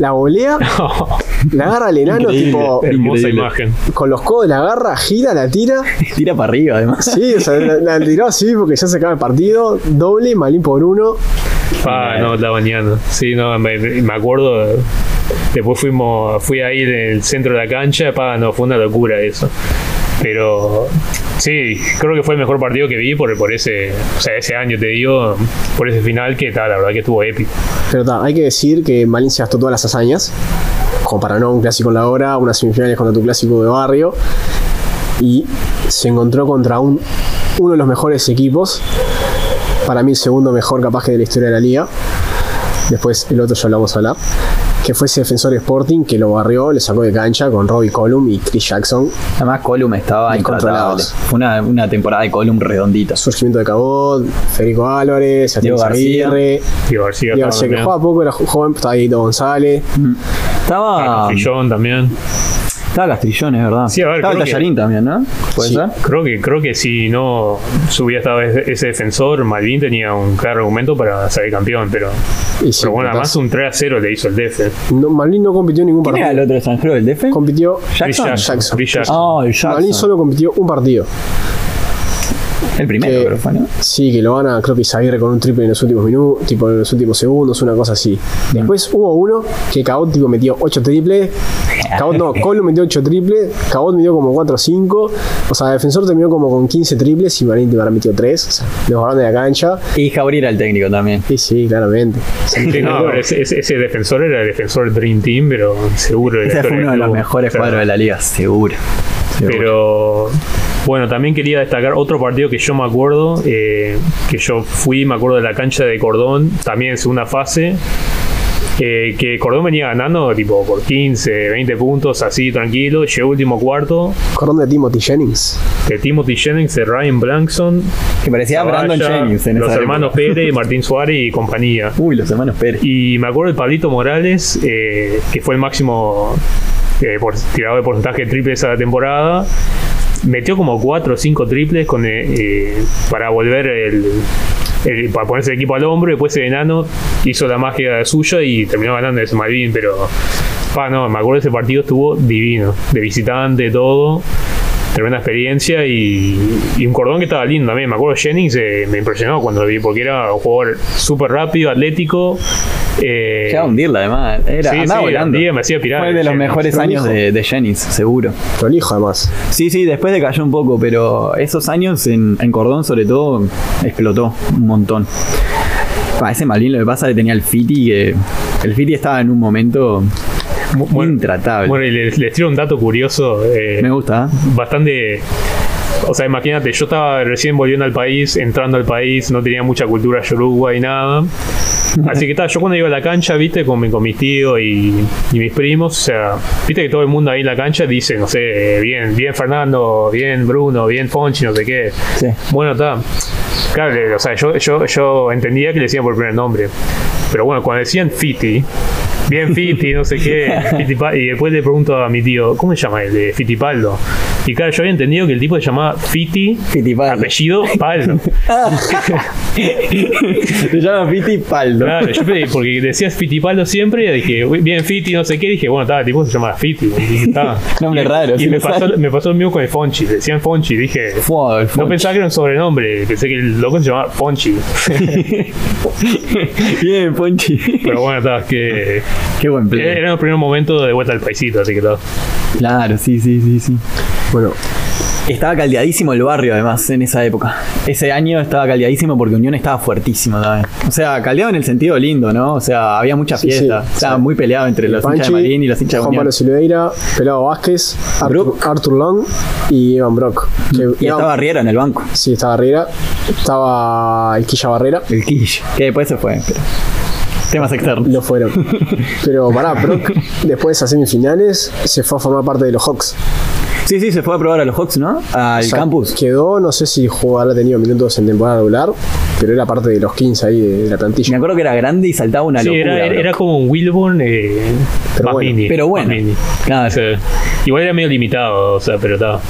la volea, la agarra al enano, Increíble. tipo, Hermosa Increíble. imagen. con los codos la agarra, gira, la tira, Tira para arriba, además. sí, o sea, la, la tiró así porque ya se acaba el partido, doble, malín por uno, Ah, no, la bañando. Sí, no, me, me acuerdo. Después fuimos, fui ahí en el centro de la cancha, pa, no, fue una locura eso. Pero sí, creo que fue el mejor partido que vi por, por ese, o sea, ese año, te digo, por ese final que tal, la verdad que estuvo épico. pero ta, hay que decir que Malín se gastó todas las hazañas, como para un clásico en la hora, unas semifinales contra tu clásico de barrio, y se encontró contra un, uno de los mejores equipos, para mí el segundo mejor capaz que de la historia de la liga, después el otro ya lo vamos a hablar, que fue ese defensor Sporting que lo barrió, le sacó de cancha con Robbie Column y Chris Jackson, Además, Colum estaba. Fue una, una temporada de Colum redondita. surgimiento de Cabot, Federico Álvarez, Diego García. Aguirre, Diego García, Diego estaba García que juega poco, era jo- joven, estaba ahí González, Estaba. Castrillón también. Estaba Castrillón, es verdad. Sí, a ver, estaba el creo que- Tallarín también, ¿no? ¿Puede Sí. ser? Creo que, creo que si no si hubiera estado ese ese defensor, Malvin tenía un claro argumento para salir campeón, pero, y sí, pero bueno, además un 3 a 0 le hizo el DF. no, Malvin no compitió en ningún ¿Quién era partido, el otro extranjero del DF? compitió Jackson. Jackson. Jackson. Ah, el Jackson. Malin solo compitió un partido. El primero, que- creo fue, ¿no? Sí, que lo gana, creo que Isaguirre con un triple en los últimos minutos, tipo en los últimos segundos, una cosa así. Después hubo uno que Cabot tipo, metió 8 triples. Cabot no, Colo metió 8 triples, Cabot metió como 4 o 5. O sea, Defensor terminó como con 15 triples y Marín habrá metido 3. O sea, los bajaron de la cancha. Y Javier era el técnico también. Sí, sí, claramente. Sí, no, pero ese, ese- ese defensor era el defensor Dream Team, pero seguro. Ese fue uno de los mejores cuadros de la liga, seguro. Seguro. Pero bueno, también quería destacar otro partido que yo me acuerdo, eh, que yo fui, me acuerdo de la cancha de Cordón, también en segunda fase. Eh, que Cordón venía ganando tipo por 15, 20 puntos, así tranquilo. Llegó último cuarto Cordón de Timothy Jennings. de Timothy Jennings, de Ryan Blankson, que parecía Brandon Zavalla, Jennings en los esa hermanos época. Pérez, Martín Suárez y compañía. Uy, los hermanos Pérez. Y me acuerdo de Pablito Morales, eh, que fue el máximo eh, por, tirador de porcentaje de triples esa temporada. Metió como 4 o 5 triples con, eh, eh, para volver el, el- para ponerse el equipo al hombro. Después el enano hizo la magia suya y terminó ganando ese Malvin. Pero, no, me acuerdo ese partido estuvo divino. De visitante, todo. Tremenda experiencia y, y un cordón que estaba lindo también. Me acuerdo Jennings, eh, me impresionó cuando lo vi porque era un jugador súper rápido, atlético. Eh, Llegaba a hundirla, además. Era, Sí, andaba sí, volando. me hacía pirar Fue de los mejores Prolijo. años de, de Jennings, seguro. Prolijo además. Sí, sí, después decayó un poco, pero esos años en, en Cordón, sobre todo, explotó un montón. Pa, ese Malvin lo que pasa es que tenía el Fiti, que el Fiti estaba en un momento Bueno, intratable. Bueno, y les, les tiro un dato curioso. eh, Me gusta, ¿eh? bastante. O sea, imagínate, yo estaba recién volviendo al país, entrando al país, no tenía mucha cultura yoruba y nada. Así que tal, yo cuando iba a la cancha, viste, con, mi- con mis tíos y, y mis primos, o sea, viste que todo el mundo ahí en la cancha dice, no sé, bien, bien Fernando, bien Bruno, bien Fonchi, no sé qué. Sí. Bueno, está. Claro, o sea, yo, yo, yo entendía que le decían por primer nombre. Pero bueno, cuando decían Fiti, bien Fiti, no sé qué, y después le pregunto a mi tío, ¿cómo se llama el de Fitipaldo? Y claro, yo había entendido que el tipo se llamaba Fiti, Fittipaldo. apellido Paldo. Se llama Fittipaldo. Claro, yo pe- porque decías Fittipaldo siempre, y dije, "Uy, bien Fiti, no sé qué, dije, bueno, estaba, el tipo se llama Fiti. y dije. Nombre raro, Y me pasó, me pasó lo mismo con el Fonchi, decían Fonchi, dije, Fua, no Fonchi. pensaba que era un sobrenombre, pensé que el loco se llamaba Fonchi. Bien, Ponchi. Pero bueno, está, que Qué buen play. era el primer momento de vuelta al paisito, así que todo. Claro, sí, sí, sí, sí. Bueno, Estaba caldeadísimo el barrio, además, en esa época. Ese año estaba caldeadísimo porque Unión estaba fuertísimo también. O sea, caldeado en el sentido lindo, ¿no? O sea, había mucha fiesta. sí, estaba sí. muy peleado entre los hinchas de Malín y los hinchas de Juan Unión. Pablo Silveira, Pelado Vázquez, Arthur. Arthur Long y Evan Brock. Que Y estaba Riera en el banco. Sí, estaba Riera. Estaba el Quilla Barrera. El Quish. Que después se fue, pero. Temas externos. Lo fueron. Pero pará, Brock, después de esas semifinales, se fue a formar parte de los Hawks. Sí, sí, se fue a probar a los Hawks, ¿no? Al O sea, campus. Quedó, no sé si jugó, habrá tenido minutos en temporada regular, pero era parte de los 15 ahí de, de la Me plantilla. acuerdo que era grande y saltaba una Sí, locura. era, era, como un Wilborn eh, Pero más bueno. mini. Pero más bueno. mini. Claro. O sea, igual era medio limitado, o sea, pero estaba.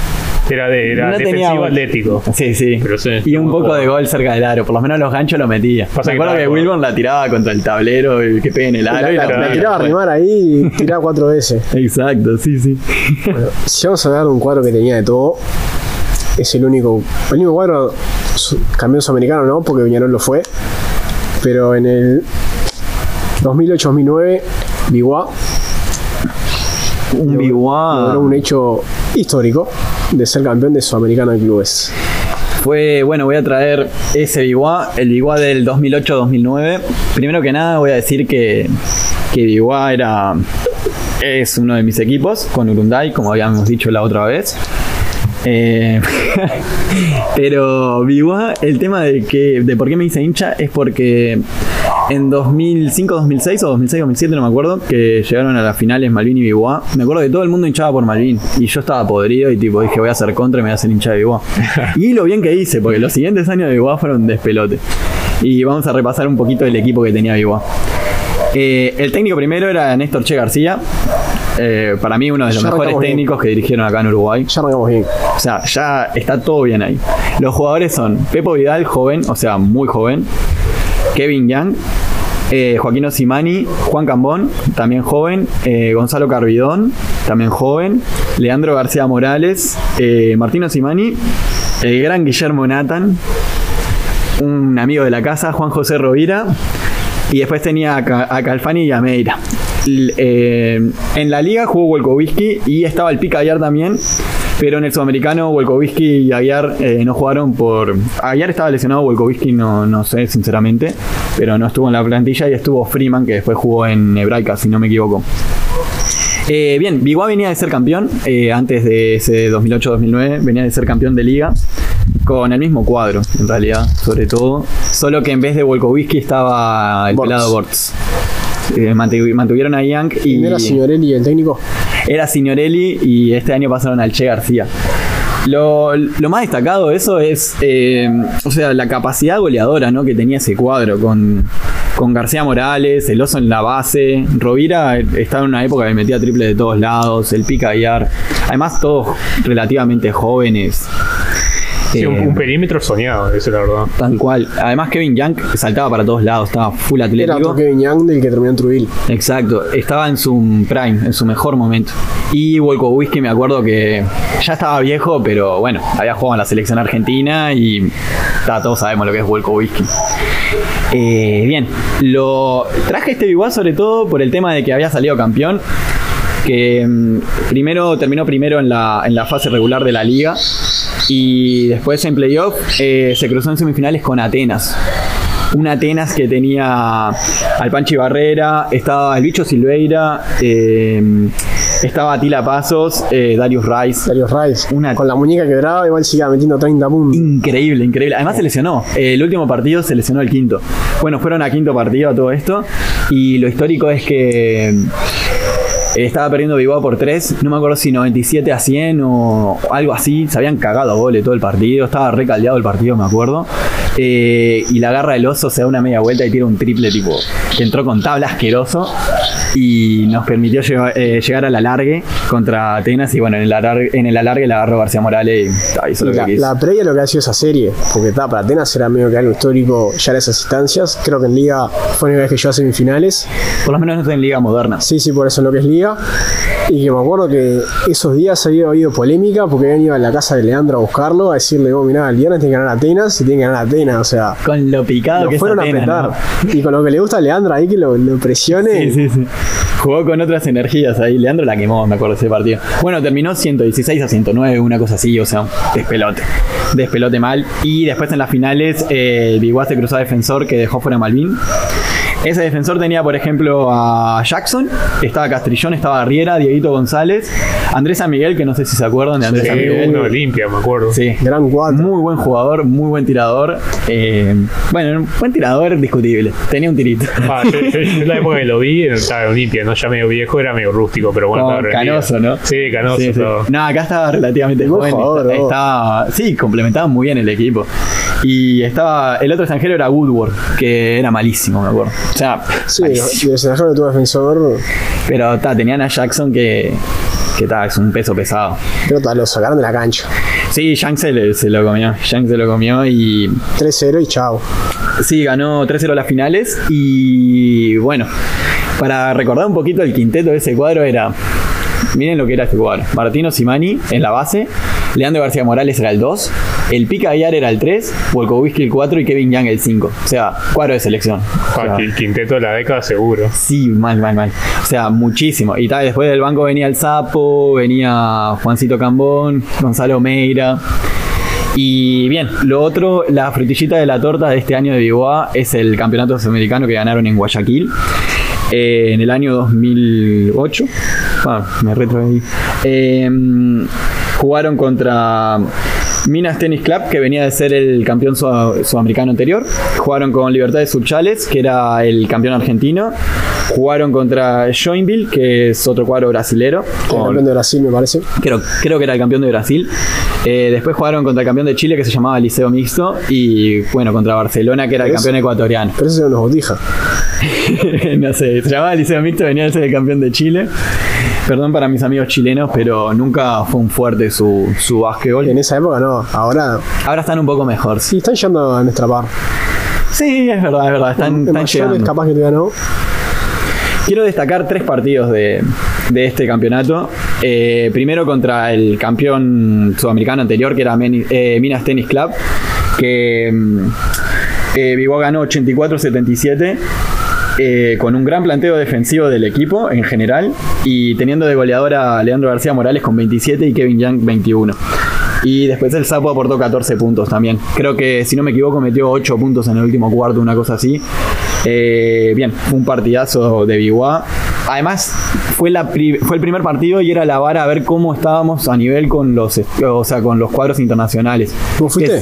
Era, de, era No tenía- defensivo atlético. Sí, sí. Pero sí, y un poco de gol cerca del aro. Por lo menos los ganchos lo metía. Pasa Me que acuerdo que Wilborn la tiraba contra el tablero y que pegue en el La, aro. y la- la- la tiraba a rimar ahí y tiraba cuatro veces. Exacto, sí, sí. Bueno, si vamos a hablar de un cuadro que tenía de todo, es el único, el único cuadro su- campeón sudamericano, ¿no? Porque Viñarol lo fue. Pero en el 2008-2009, Biguá Un logró Biguá. un hecho histórico de ser campeón de Sudamericano de clubes. Fue, bueno, voy a traer ese Biguá, el Biguá del 2008-2009. Primero que nada voy a decir que, que Biguá era, es uno de mis equipos con Urunday, como habíamos dicho la otra vez. Eh, pero Biguá, el tema de que de por qué me hice hincha es porque en 2005, 2006 o 2006, 2007, no me acuerdo, que llegaron a las finales Malvin y Biguá. Me acuerdo que todo el mundo hinchaba por Malvin y yo estaba podrido y tipo dije voy a hacer contra y me voy a hacer hincha de y lo bien que hice, porque los siguientes años de Biguá fueron despelote. Y vamos a repasar un poquito el equipo que tenía Biguá. Eh, el técnico primero era Néstor Che García. Eh, para mí uno de los Ya mejores bien. técnicos que dirigieron acá en Uruguay. Ya arrancamos bien. O sea, ya está todo bien ahí. Los jugadores son Pepo Vidal, joven, o sea, muy joven. Kevin Young, eh, Joaquín Osimani, Juan Cambón, también joven. eh, Gonzalo Carbidón, también joven. Leandro García Morales, eh, Martín Osimani, el gran Guillermo Nathan, un amigo de la casa, Juan José Rovira. Y después tenía a, Ca- a Calfani y a Meira. Eh, en la liga jugó Wolkowski y estaba el Pica Aguiar también. Pero en el sudamericano, Wolkowski y Aguiar eh, no jugaron por. Aguiar estaba lesionado, Wolkowski no, no sé, sinceramente. Pero no estuvo en la plantilla y estuvo Freeman, que después jugó en Hebraica, si no me equivoco. Eh, bien, Biguá venía de ser campeón eh, antes de ese 2008-2009, venía de ser campeón de liga con el mismo cuadro, en realidad, sobre todo. Solo que en vez de Volkovitsky estaba el Bortz. pelado Bortz. Eh, mantu- mantuvieron a Young y ¿Y no era Signorelli el técnico? Era Signorelli y este año pasaron al Che García. Lo, más destacado de eso es, eh, o sea, la capacidad goleadora ¿no? que tenía ese cuadro con, con García Morales, el oso en la base. Rovira estaba en una época que metía triple de todos lados, el Pica Aguiar. Además, todos relativamente jóvenes. Sí, un, Eh, un perímetro soñado, eso es la verdad. Tal cual. Además, Kevin Young saltaba para todos lados, estaba full Era atlético. otro Kevin Young del que terminó en Trujillo. Exacto, estaba en su prime, en su mejor momento. Y Whisky me acuerdo que ya estaba viejo, pero bueno, había jugado en la selección argentina y ta, todos sabemos lo que es Whisky. Eh, bien, lo traje este Biguá sobre todo por el tema de que había salido campeón. Que mm, primero terminó primero en la, en la fase regular de la liga y después en playoff eh, se cruzó en semifinales con Atenas. Un Atenas que tenía al Panchi Barrera, estaba el bicho Silveira, eh, estaba Atila Pasos, eh, Darius Rice. Darius Rice. Una- Con la muñeca quebrada, igual sigue metiendo 30 puntos. Increíble, increíble. Además se lesionó. El último partido se lesionó el quinto. Bueno, fueron a quinto partido a todo esto. Y lo histórico es que estaba perdiendo Bilbao por 3, no me acuerdo si 97 a 100 o algo así. Se habían cagado a gole todo el partido, estaba recaldeado el partido, me acuerdo. Eh, y la garra del oso se da una media vuelta y tira un triple tipo que entró con tabla asqueroso y nos permitió llegar, eh, llegar al alargue contra Atenas y bueno, en el alargue, en el alargue la agarró García Morales y ta, hizo lo la, que quiso. la previa lo que ha sido esa serie, porque está, para Atenas era medio que algo histórico ya en esas instancias. Creo que en Liga fue la única vez que llegó a semifinales. Por lo menos no en liga moderna. Sí, sí, por eso en lo que es Liga. Y que me acuerdo que esos días había habido polémica porque habían ido a la casa de Leandro a buscarlo, a decirle, oh, mirá, el viernes tiene que ganar Atenas y tiene que ganar Atenas. O sea, Con lo picado lo que es fueron Atenas, a ¿no? apretar. Y con lo que le gusta a Leandro ahí, que lo, lo presione. Sí, sí, sí. Jugó con otras energías ahí. Leandro la quemó, me acuerdo de ese partido. Bueno, terminó 116 a 109, una cosa así, o sea, despelote. Despelote mal. Y después en las finales, eh, Biguá se cruzó a defensor que dejó fuera a Malvin. Ese defensor tenía, por ejemplo, a Jackson, estaba Castrillón, estaba Riera, Dieguito González, Andrés San Miguel, que no sé si se acuerdan de Andrés San Sí, Miguel. uno Olimpia, me acuerdo. Sí. Gran cuatro. Muy buen jugador, muy buen tirador. Eh, bueno, un buen tirador discutible. Tenía un tirito. Ah, yo, yo- la época que lo vi, estaba Olimpia, no ya medio viejo, era medio rústico, pero bueno, Como canoso, ¿no? Sí, canoso. Sí. No, acá estaba relativamente Buen joven. jugador, estaba, sí, complementaba muy bien el equipo. Y estaba. El otro extranjero era Woodward, que era malísimo, me acuerdo. O sea, Sí, malísimo. y el extranjero de tu defensor, Pero ta, tenían a Jackson que. Que ta, es un peso pesado. pero ta, lo sacaron de la cancha. Sí, Shank se, le- se lo comió. Shank se lo comió y 3-0 y chao. Sí, ganó 3-0 las finales y bueno, para recordar un poquito el quinteto de ese cuadro era, miren lo que era este cuadro, Martino Simani en la base, Leandro García Morales era el 2, el Pica Aguiar era el 3, Volkovitsky el 4 y Kevin Young el 5, o sea, cuadro de selección. O Ah, sea, quinteto de la década seguro. Sí, mal, mal, mal. O sea, muchísimo. Y tal, después del banco venía el Sapo, venía Juancito Cambón, Gonzalo Meira. Y bien, lo otro, la frutillita de la torta de este año de Biboa es el campeonato sudamericano que ganaron en Guayaquil eh, en el año 2008. Ah, me retroí. Eh, jugaron contra Minas Tennis Club, que venía de ser el campeón sud- sudamericano anterior. Jugaron con Libertad de Subchales, que era el campeón argentino. Jugaron contra Joinville, que es otro cuadro brasilero. El campeón de Brasil, me parece. Creo, creo que era el campeón de Brasil. Eh, después jugaron contra el campeón de Chile que se llamaba Liceo Mixto. Y bueno, contra Barcelona que era el campeón ecuatoriano. Pero ese era unos botijas. no sé, se llamaba Liceo Mixto, venía a ser el campeón de Chile. Perdón para mis amigos chilenos, pero nunca fue un fuerte su, su básquetbol. En esa época no. Ahora Ahora están un poco mejor. sí, están llegando a nuestra par. Sí, es verdad, es verdad. Están, en están llegando. capaz que te ganó. Quiero destacar tres partidos de, de este campeonato. Eh, primero contra el campeón sudamericano anterior, que era Meni- eh, Minas Tennis Club, que mm, eh, Vigo ganó 84-77. Eh, con un gran planteo defensivo del equipo en general y teniendo de goleador a Leandro García Morales con 27 y Kevin Young 21. Y después el Sapo aportó 14 puntos también. Creo que, si no me equivoco, metió 8 puntos en el último cuarto, una cosa así. Eh, bien, un partidazo de Biguá. Además, fue, la pri- fue el primer partido y era la vara a ver cómo estábamos a nivel con los, o sea, con los cuadros internacionales. ¿Vos fuiste?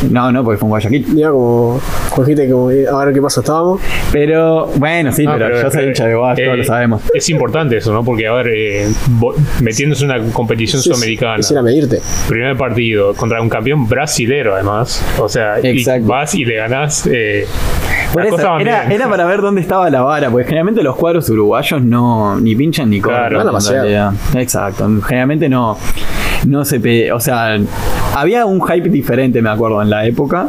Que no, no, porque fue en Guayaquil. Diga como. Cogiste como. eh, A ver qué paso estábamos. Pero, bueno, sí, Ah, pero, yo soy eh, hincha de eh, todos lo sabemos. Es importante eso, ¿no? Porque, a ver, eh, metiéndose en una competición Sí, sudamericana, Quisiera medirte. primer partido contra un campeón brasilero, además. O sea, y vas y le ganás. Eh, Por eso, era, bien. era para ver dónde estaba la vara, porque generalmente los cuadros uruguayos no ni pinchan ni. Claro. Realidad. Exacto, generalmente no, no se pe- o sea, había un hype diferente, me acuerdo, en la época.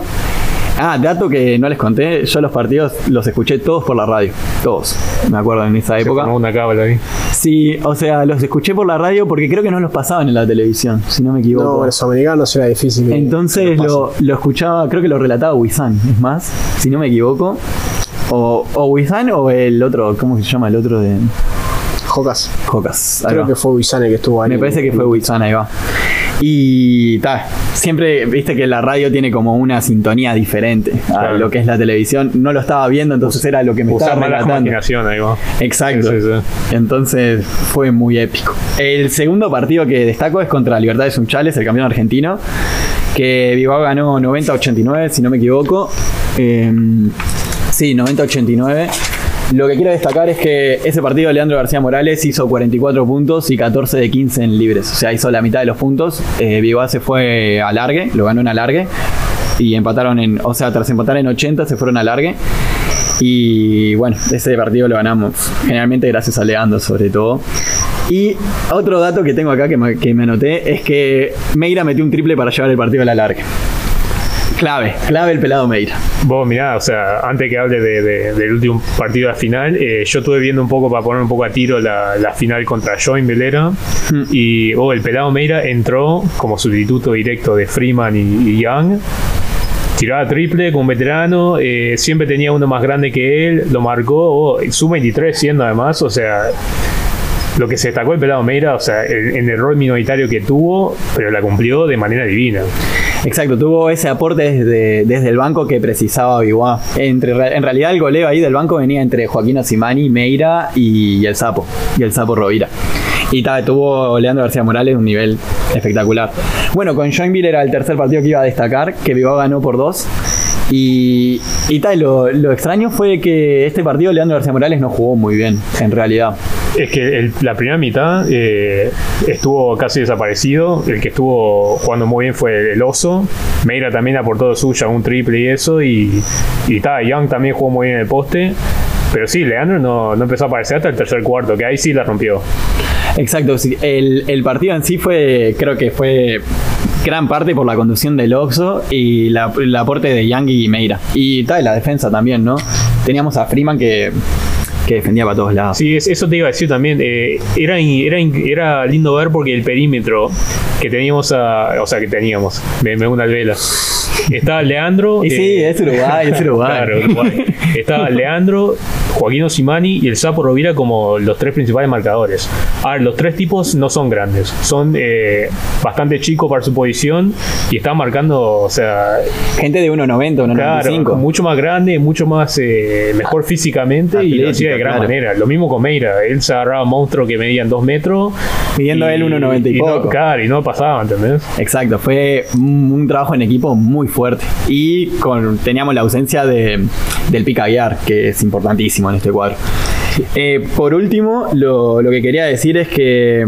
Ah, dato que no les conté, yo los partidos los escuché todos por la radio, todos, me acuerdo en esa Se época. formó una cábala ahí. Sí, o sea, los escuché por la radio porque creo que no los pasaban en la televisión, si no me equivoco. No, los americanos era difícil. Entonces lo, lo escuchaba, creo que lo relataba Wisan, es más, si no me equivoco. O, o o el otro, ¿cómo se llama el otro de. Jocas. Jocas? Creo va. que fue Wisane que estuvo ahí. Me parece que fue Wisan, ahí va. Y ta, siempre viste que la radio tiene como una sintonía diferente a Claro. lo que es la televisión. No lo estaba viendo, entonces era lo que me Usar estaba relatando. imaginación ahí va. Exacto. Sí, sí, sí. Entonces fue muy épico. El segundo partido que destaco es contra Libertad de Sunchales, el campeón argentino. Que Bilbao ganó 90-89, si no me equivoco. Eh, sí, 90-89. Lo que quiero destacar es que ese partido Leandro García Morales hizo 44 puntos y 14 de 15 en libres. O sea, hizo la mitad de los puntos. Eh, se fue a largue, lo ganó en alargue. Y empataron en, o sea, tras empatar en 80 se fueron a largue. Y bueno, ese partido lo ganamos generalmente gracias a Leandro sobre todo. Y otro dato que tengo acá que me, que me anoté es que Meira metió un triple para llevar el partido a la larga. Clave, clave el pelado Meira. Vos mirá, o sea, antes que hable del último partido de la final, eh, yo estuve viendo un poco para poner un poco a tiro la, final contra Join Velera hmm. y oh, el pelado Meira entró como sustituto directo de Freeman y, Young tiraba triple con un veterano, eh, siempre tenía uno más grande que él, lo marcó, oh, su 23 siendo además, o sea, lo que se destacó el pelado Meira, o sea, en el rol minoritario que tuvo, pero la cumplió de manera divina. Exacto, tuvo ese aporte desde, desde el banco que precisaba Biguá. Entre, en realidad el goleo ahí del banco venía entre Joaquín Osimani, Meira y, el Sapo, y el Sapo Rovira. Y tuvo Leandro García Morales un nivel espectacular. Bueno, con Joinville era el tercer partido que iba a destacar, que Biguá ganó por dos. Y, y tal, lo, lo extraño fue que este partido Leandro García Morales no jugó muy bien, en realidad. Es que la primera mitad eh, estuvo casi desaparecido. El que estuvo jugando muy bien fue el Oso. Meira también aportó suya, un triple y eso. Y, y Young también jugó muy bien en el poste. Pero sí, Leandro no, no, empezó a aparecer hasta el tercer cuarto, que ahí sí la rompió. Exacto, el, el partido en sí fue, creo que fue gran parte por la conducción del Oxo y la, el aporte de Young y Meira. Y tal, la defensa también, ¿no? Teníamos a Freeman que que defendía para todos lados. Sí, eso te iba a decir también. Eh, era, era, era lindo ver porque el perímetro que teníamos, a, o sea, que teníamos, me, me una vela. Estaba Leandro. Y sí, eh, es Uruguay, es Uruguay. claro, Uruguay. Estaba Leandro, Joaquín Osimani y el Sapo Rovira como los tres principales marcadores. Ahora, los tres tipos no son grandes, son eh, bastante chicos para su posición y están marcando, o sea. Gente de 1,90, 1,95. Claro, mucho más grande, mucho más eh, mejor físicamente y lo hacía de gran manera. Lo mismo con Meira, él se agarraba monstruos que medían 2 metros. Midiendo él 1,90 y, y poco. claro, y no pasaba, ¿entendés? Exacto, fue un, trabajo en equipo muy fuerte. Y con, teníamos la ausencia de, del pica guiar, que es importantísimo en este cuadro. Eh, por último, lo, que quería decir es que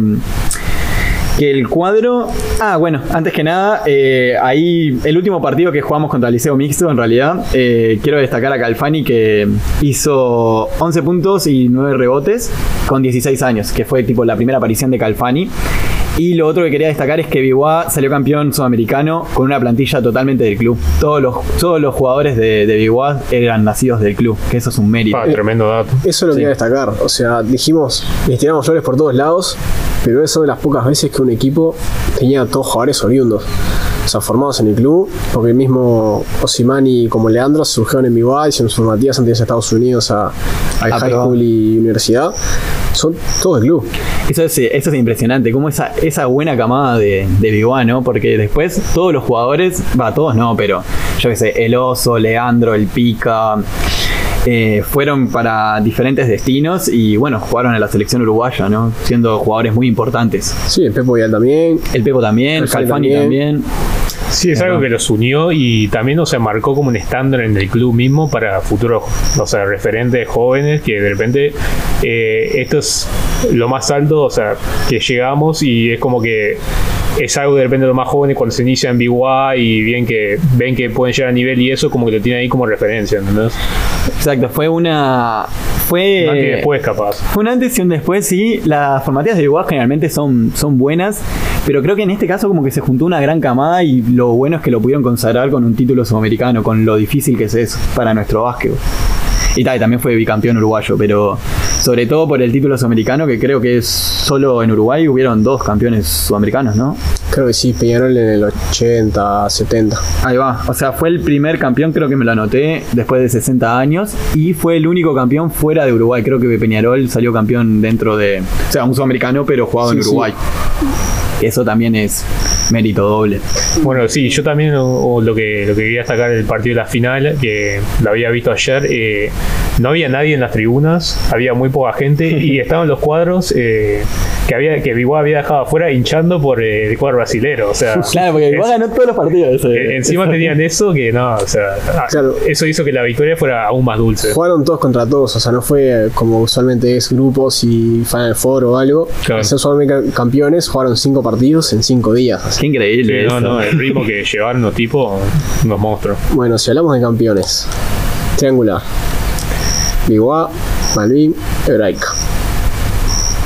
que el cuadro. Ah, bueno, antes que nada, eh, ahí el último partido que jugamos contra el Liceo Mixto, en realidad, eh, quiero destacar a Calfani que hizo 11 puntos y 9 rebotes con 16 años, que fue tipo la primera aparición de Calfani. Y lo otro que quería destacar es que Biwa salió campeón sudamericano con una plantilla totalmente del club. Todos los, todos los jugadores de, de eran nacidos del club, que eso es un mérito. Ah, tremendo dato. Eso lo quería destacar. O sea, dijimos, les tiramos flores por todos lados, pero eso de las pocas veces que un equipo tenía todos jugadores oriundos. O sea, formados en el club, porque el mismo Osimani como Leandro surgieron en Biwa, hicieron sus matías antes de Estados Unidos a, a ah, high school y universidad son todo el club. Eso es, eso es impresionante, como esa, esa buena camada de, de ¿no? Porque después todos los jugadores, va, todos no, pero yo qué sé, el Oso, Leandro, el Pica, eh, fueron para diferentes destinos y bueno, jugaron en la selección uruguaya, ¿no? Siendo jugadores muy importantes. Sí, el Pepo Vial también. El Pepo también, el Calfani también. Sí, es algo que los unió y también o sea, marcó como un estándar en el club mismo para futuros o sea, referentes jóvenes que de repente eh, esto es lo más alto, o sea, que llegamos y es como que es algo de repente de los más jóvenes cuando se inicia en BY y bien que ven que pueden llegar a nivel y eso como que lo tienen ahí como referencia, ¿entendés? Exacto, fue una fue. Un antes y después, capaz. Fue un antes y un después, sí. Las formativas de igual generalmente son, son buenas, pero creo que en este caso, como que se juntó una gran camada y lo bueno es que lo pudieron consagrar con un título sudamericano, con lo difícil que es eso para nuestro básquet. Y, tal, también fue bicampeón uruguayo, pero sobre todo por el título sudamericano, que creo que es solo en Uruguay hubieron dos campeones sudamericanos, ¿no? Creo que sí, Peñarol en el 80, 70. Ahí va, o sea, fue el primer campeón, creo que me lo anoté, después de 60 años, y fue el único campeón fuera de Uruguay. Creo que Peñarol salió campeón dentro de, o sea, un sudamericano, pero jugado en Uruguay. Eso también es mérito doble. Bueno, sí, yo también lo, que, lo que quería destacar del partido de la final, que lo había visto ayer, eh, no había nadie en las tribunas, había muy poca gente y estaban los cuadros eh, que había que Biguá había dejado afuera hinchando por eh, el cuadro brasilero. O sea, Claro, porque Biguá ganó todos los partidos. eh, encima tenían eso que no, o sea, ah, Claro. eso hizo que la victoria fuera aún más dulce. Jugaron todos contra todos, o sea, no fue como usualmente es grupos y Final Four o algo. Claro. Ser solamente campeones, jugaron cinco partidos en cinco días. así. Qué increíble. Sí, no, no, el ritmo que llevaron los tipos, unos monstruos. Bueno, si hablamos de campeones, triangular. Biguá, Malvin, Hebraica.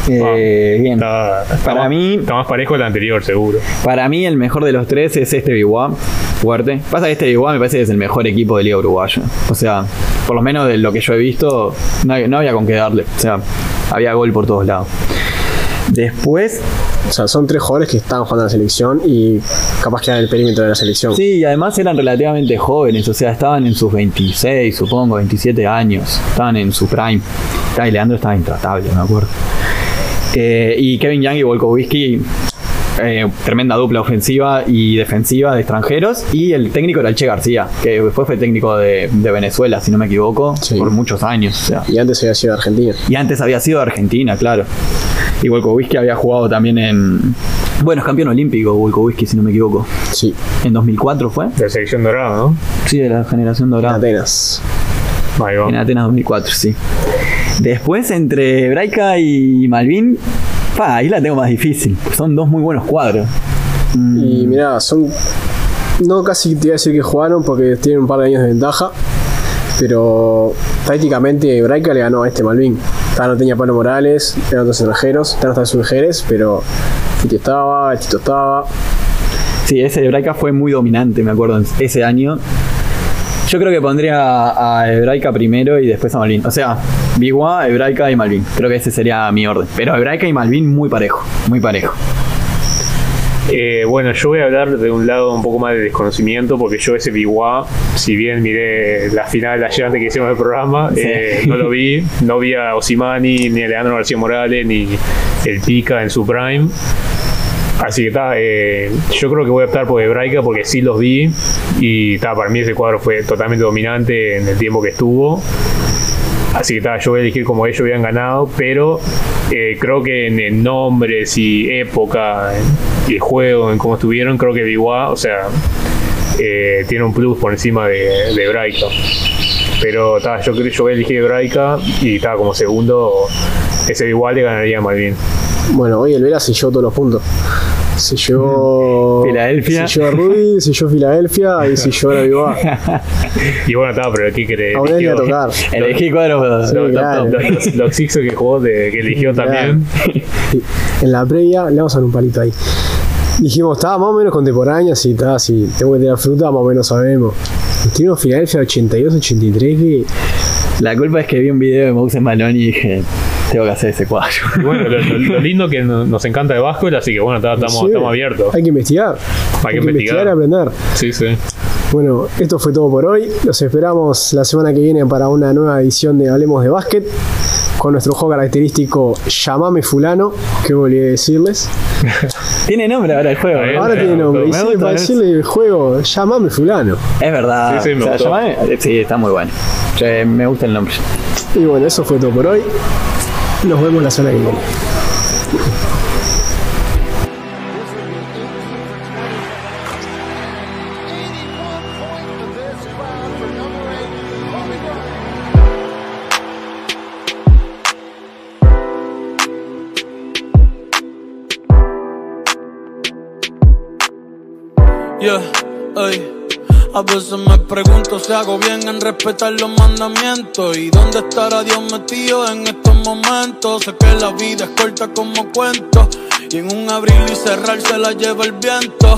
Eh, bien. Está, está Para más- mí- está más parejo el anterior, seguro. Para mí el mejor de los tres es este Biguá, fuerte. Pasa que este Biguá me parece que es el mejor equipo de Liga Uruguaya. O sea, por lo menos de lo que yo he visto, no había, no había con qué darle. O sea, había gol por todos lados. Después, O sea, son tres jugadores que están jugando en la selección y capaz que en el perímetro de la selección. sí, y además eran relativamente jóvenes. O sea, estaban en sus 26, supongo, 27 años. Estaban en su prime. Ay, Leandro estaba intratable, me acuerdo. Eh, y Kevin Young y Volkowski eh, tremenda dupla ofensiva y defensiva de extranjeros. Y el técnico era el Che García, que después fue técnico de, de Venezuela, si no me equivoco, Sí. por muchos años. O sea. Y antes había sido de Argentina. Y antes había sido de Argentina, claro. Y Volkowski había jugado también en. Bueno, es campeón olímpico Volkowski, si no me equivoco. Sí, En 2004 fue. De la selección dorada, ¿no? Sí, de la generación en dorada. Atenas. Ahí va. En Atenas 2004, sí. Después, entre Braica y Malvin, pa, ahí la tengo más difícil. Son dos muy buenos cuadros. Mm, Y mirá, son. No casi te iba a decir que jugaron porque tienen un par de años de ventaja. Pero prácticamente Braica le ganó a este Malvin. Tano no tenía Pablo Morales, eran otros extranjeros. Tano estaba en Mujeres, pero Fiti estaba, Tito estaba. Sí, ese de Braica fue muy dominante, me acuerdo, ese año. Yo creo que pondría a Hebraica primero y después a Malvin. O sea, Biguá, Hebraica y Malvin. Creo que ese sería mi orden. Pero Hebraica y Malvin muy parejo, muy parejo. Eh, bueno, yo voy a hablar de un lado un poco más de desconocimiento, porque yo ese Biguá, si bien miré la final ayer antes que hicimos el programa, Sí. eh, no lo vi. No vi a Osimani, ni a Leandro García Morales, ni el Pica en su prime. Así que está, eh, yo creo que voy a optar por Hebraica porque sí los vi y está, para mí ese cuadro fue totalmente dominante en el tiempo que estuvo. Así que está, yo voy a elegir como ellos habían ganado, pero eh, creo que en, en nombres y época y el juego, en cómo estuvieron, creo que Biguá, o sea, eh, tiene un plus por encima de, de Hebraica. Pero está, yo creo yo voy a elegir Hebraica y está como segundo, ese igual le ganaría a Malvin. Bueno, hoy el Vela selló todos los puntos. Selló. Filadelfia. Selló a Rudy, selló Filadelfia y selló a la Biguá. Y bueno, está, pero aquí que le A tocar. Elegí cuadros Sí, claro. Los, Sixers que jugó, de, que eligió Claro. también. En la previa, le vamos a dar un palito ahí. Dijimos, estaba más o menos contemporánea, si está, si tengo que tirar fruta, más o menos sabemos. Tuvimos Filadelfia 82-83, que La culpa es que vi un video de Moses Malone y dije, tengo que hacer ese cuadro. Y bueno, lo, lo- lo lindo que no- nos encanta de básquet, así que bueno, estamos, sí, estamos abiertos. Hay que investigar. Hay que investigar. y aprender. Sí, sí. Bueno, esto fue todo por hoy. Los esperamos la semana que viene para una nueva edición de Hablemos de Básquet. Con nuestro juego característico Llamame Fulano, que olvidé decirles. Tiene nombre ahora el juego. Bien. Ahora tiene nombre. Y me para decirle el juego Llamame Fulano. Es verdad. Sí, sí, me O sea, gustó. llamame- sí, está muy bueno. Me gusta el nombre. Y bueno, eso fue todo por hoy. Nos vemos la semana que viene. Si hago bien en respetar los mandamientos y dónde estará Dios metido en estos momentos. Sé que la vida es corta como cuento y en un abrir y cerrar se la lleva el viento.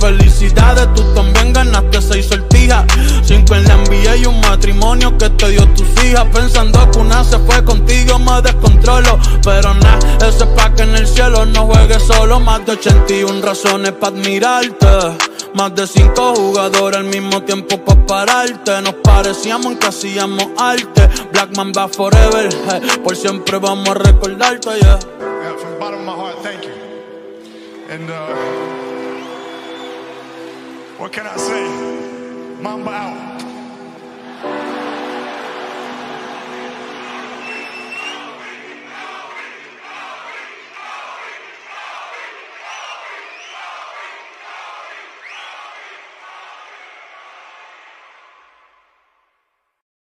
Felicidades, tú también ganaste seis sortijas. Cinco en la NBA y un matrimonio que te dio tus hijas. Pensando que una se fue contigo, me descontrolo. Pero nada, Ese es pa' que en el cielo no juegue solo. Más de 81 razones pa' admirarte. Más de 5 jugadores al mismo tiempo pa' pararte. Nos parecíamos en que hacíamos arte. Blackman va forever. Por siempre vamos a recordarte, yeah. Yeah, what can I say? Mamba out.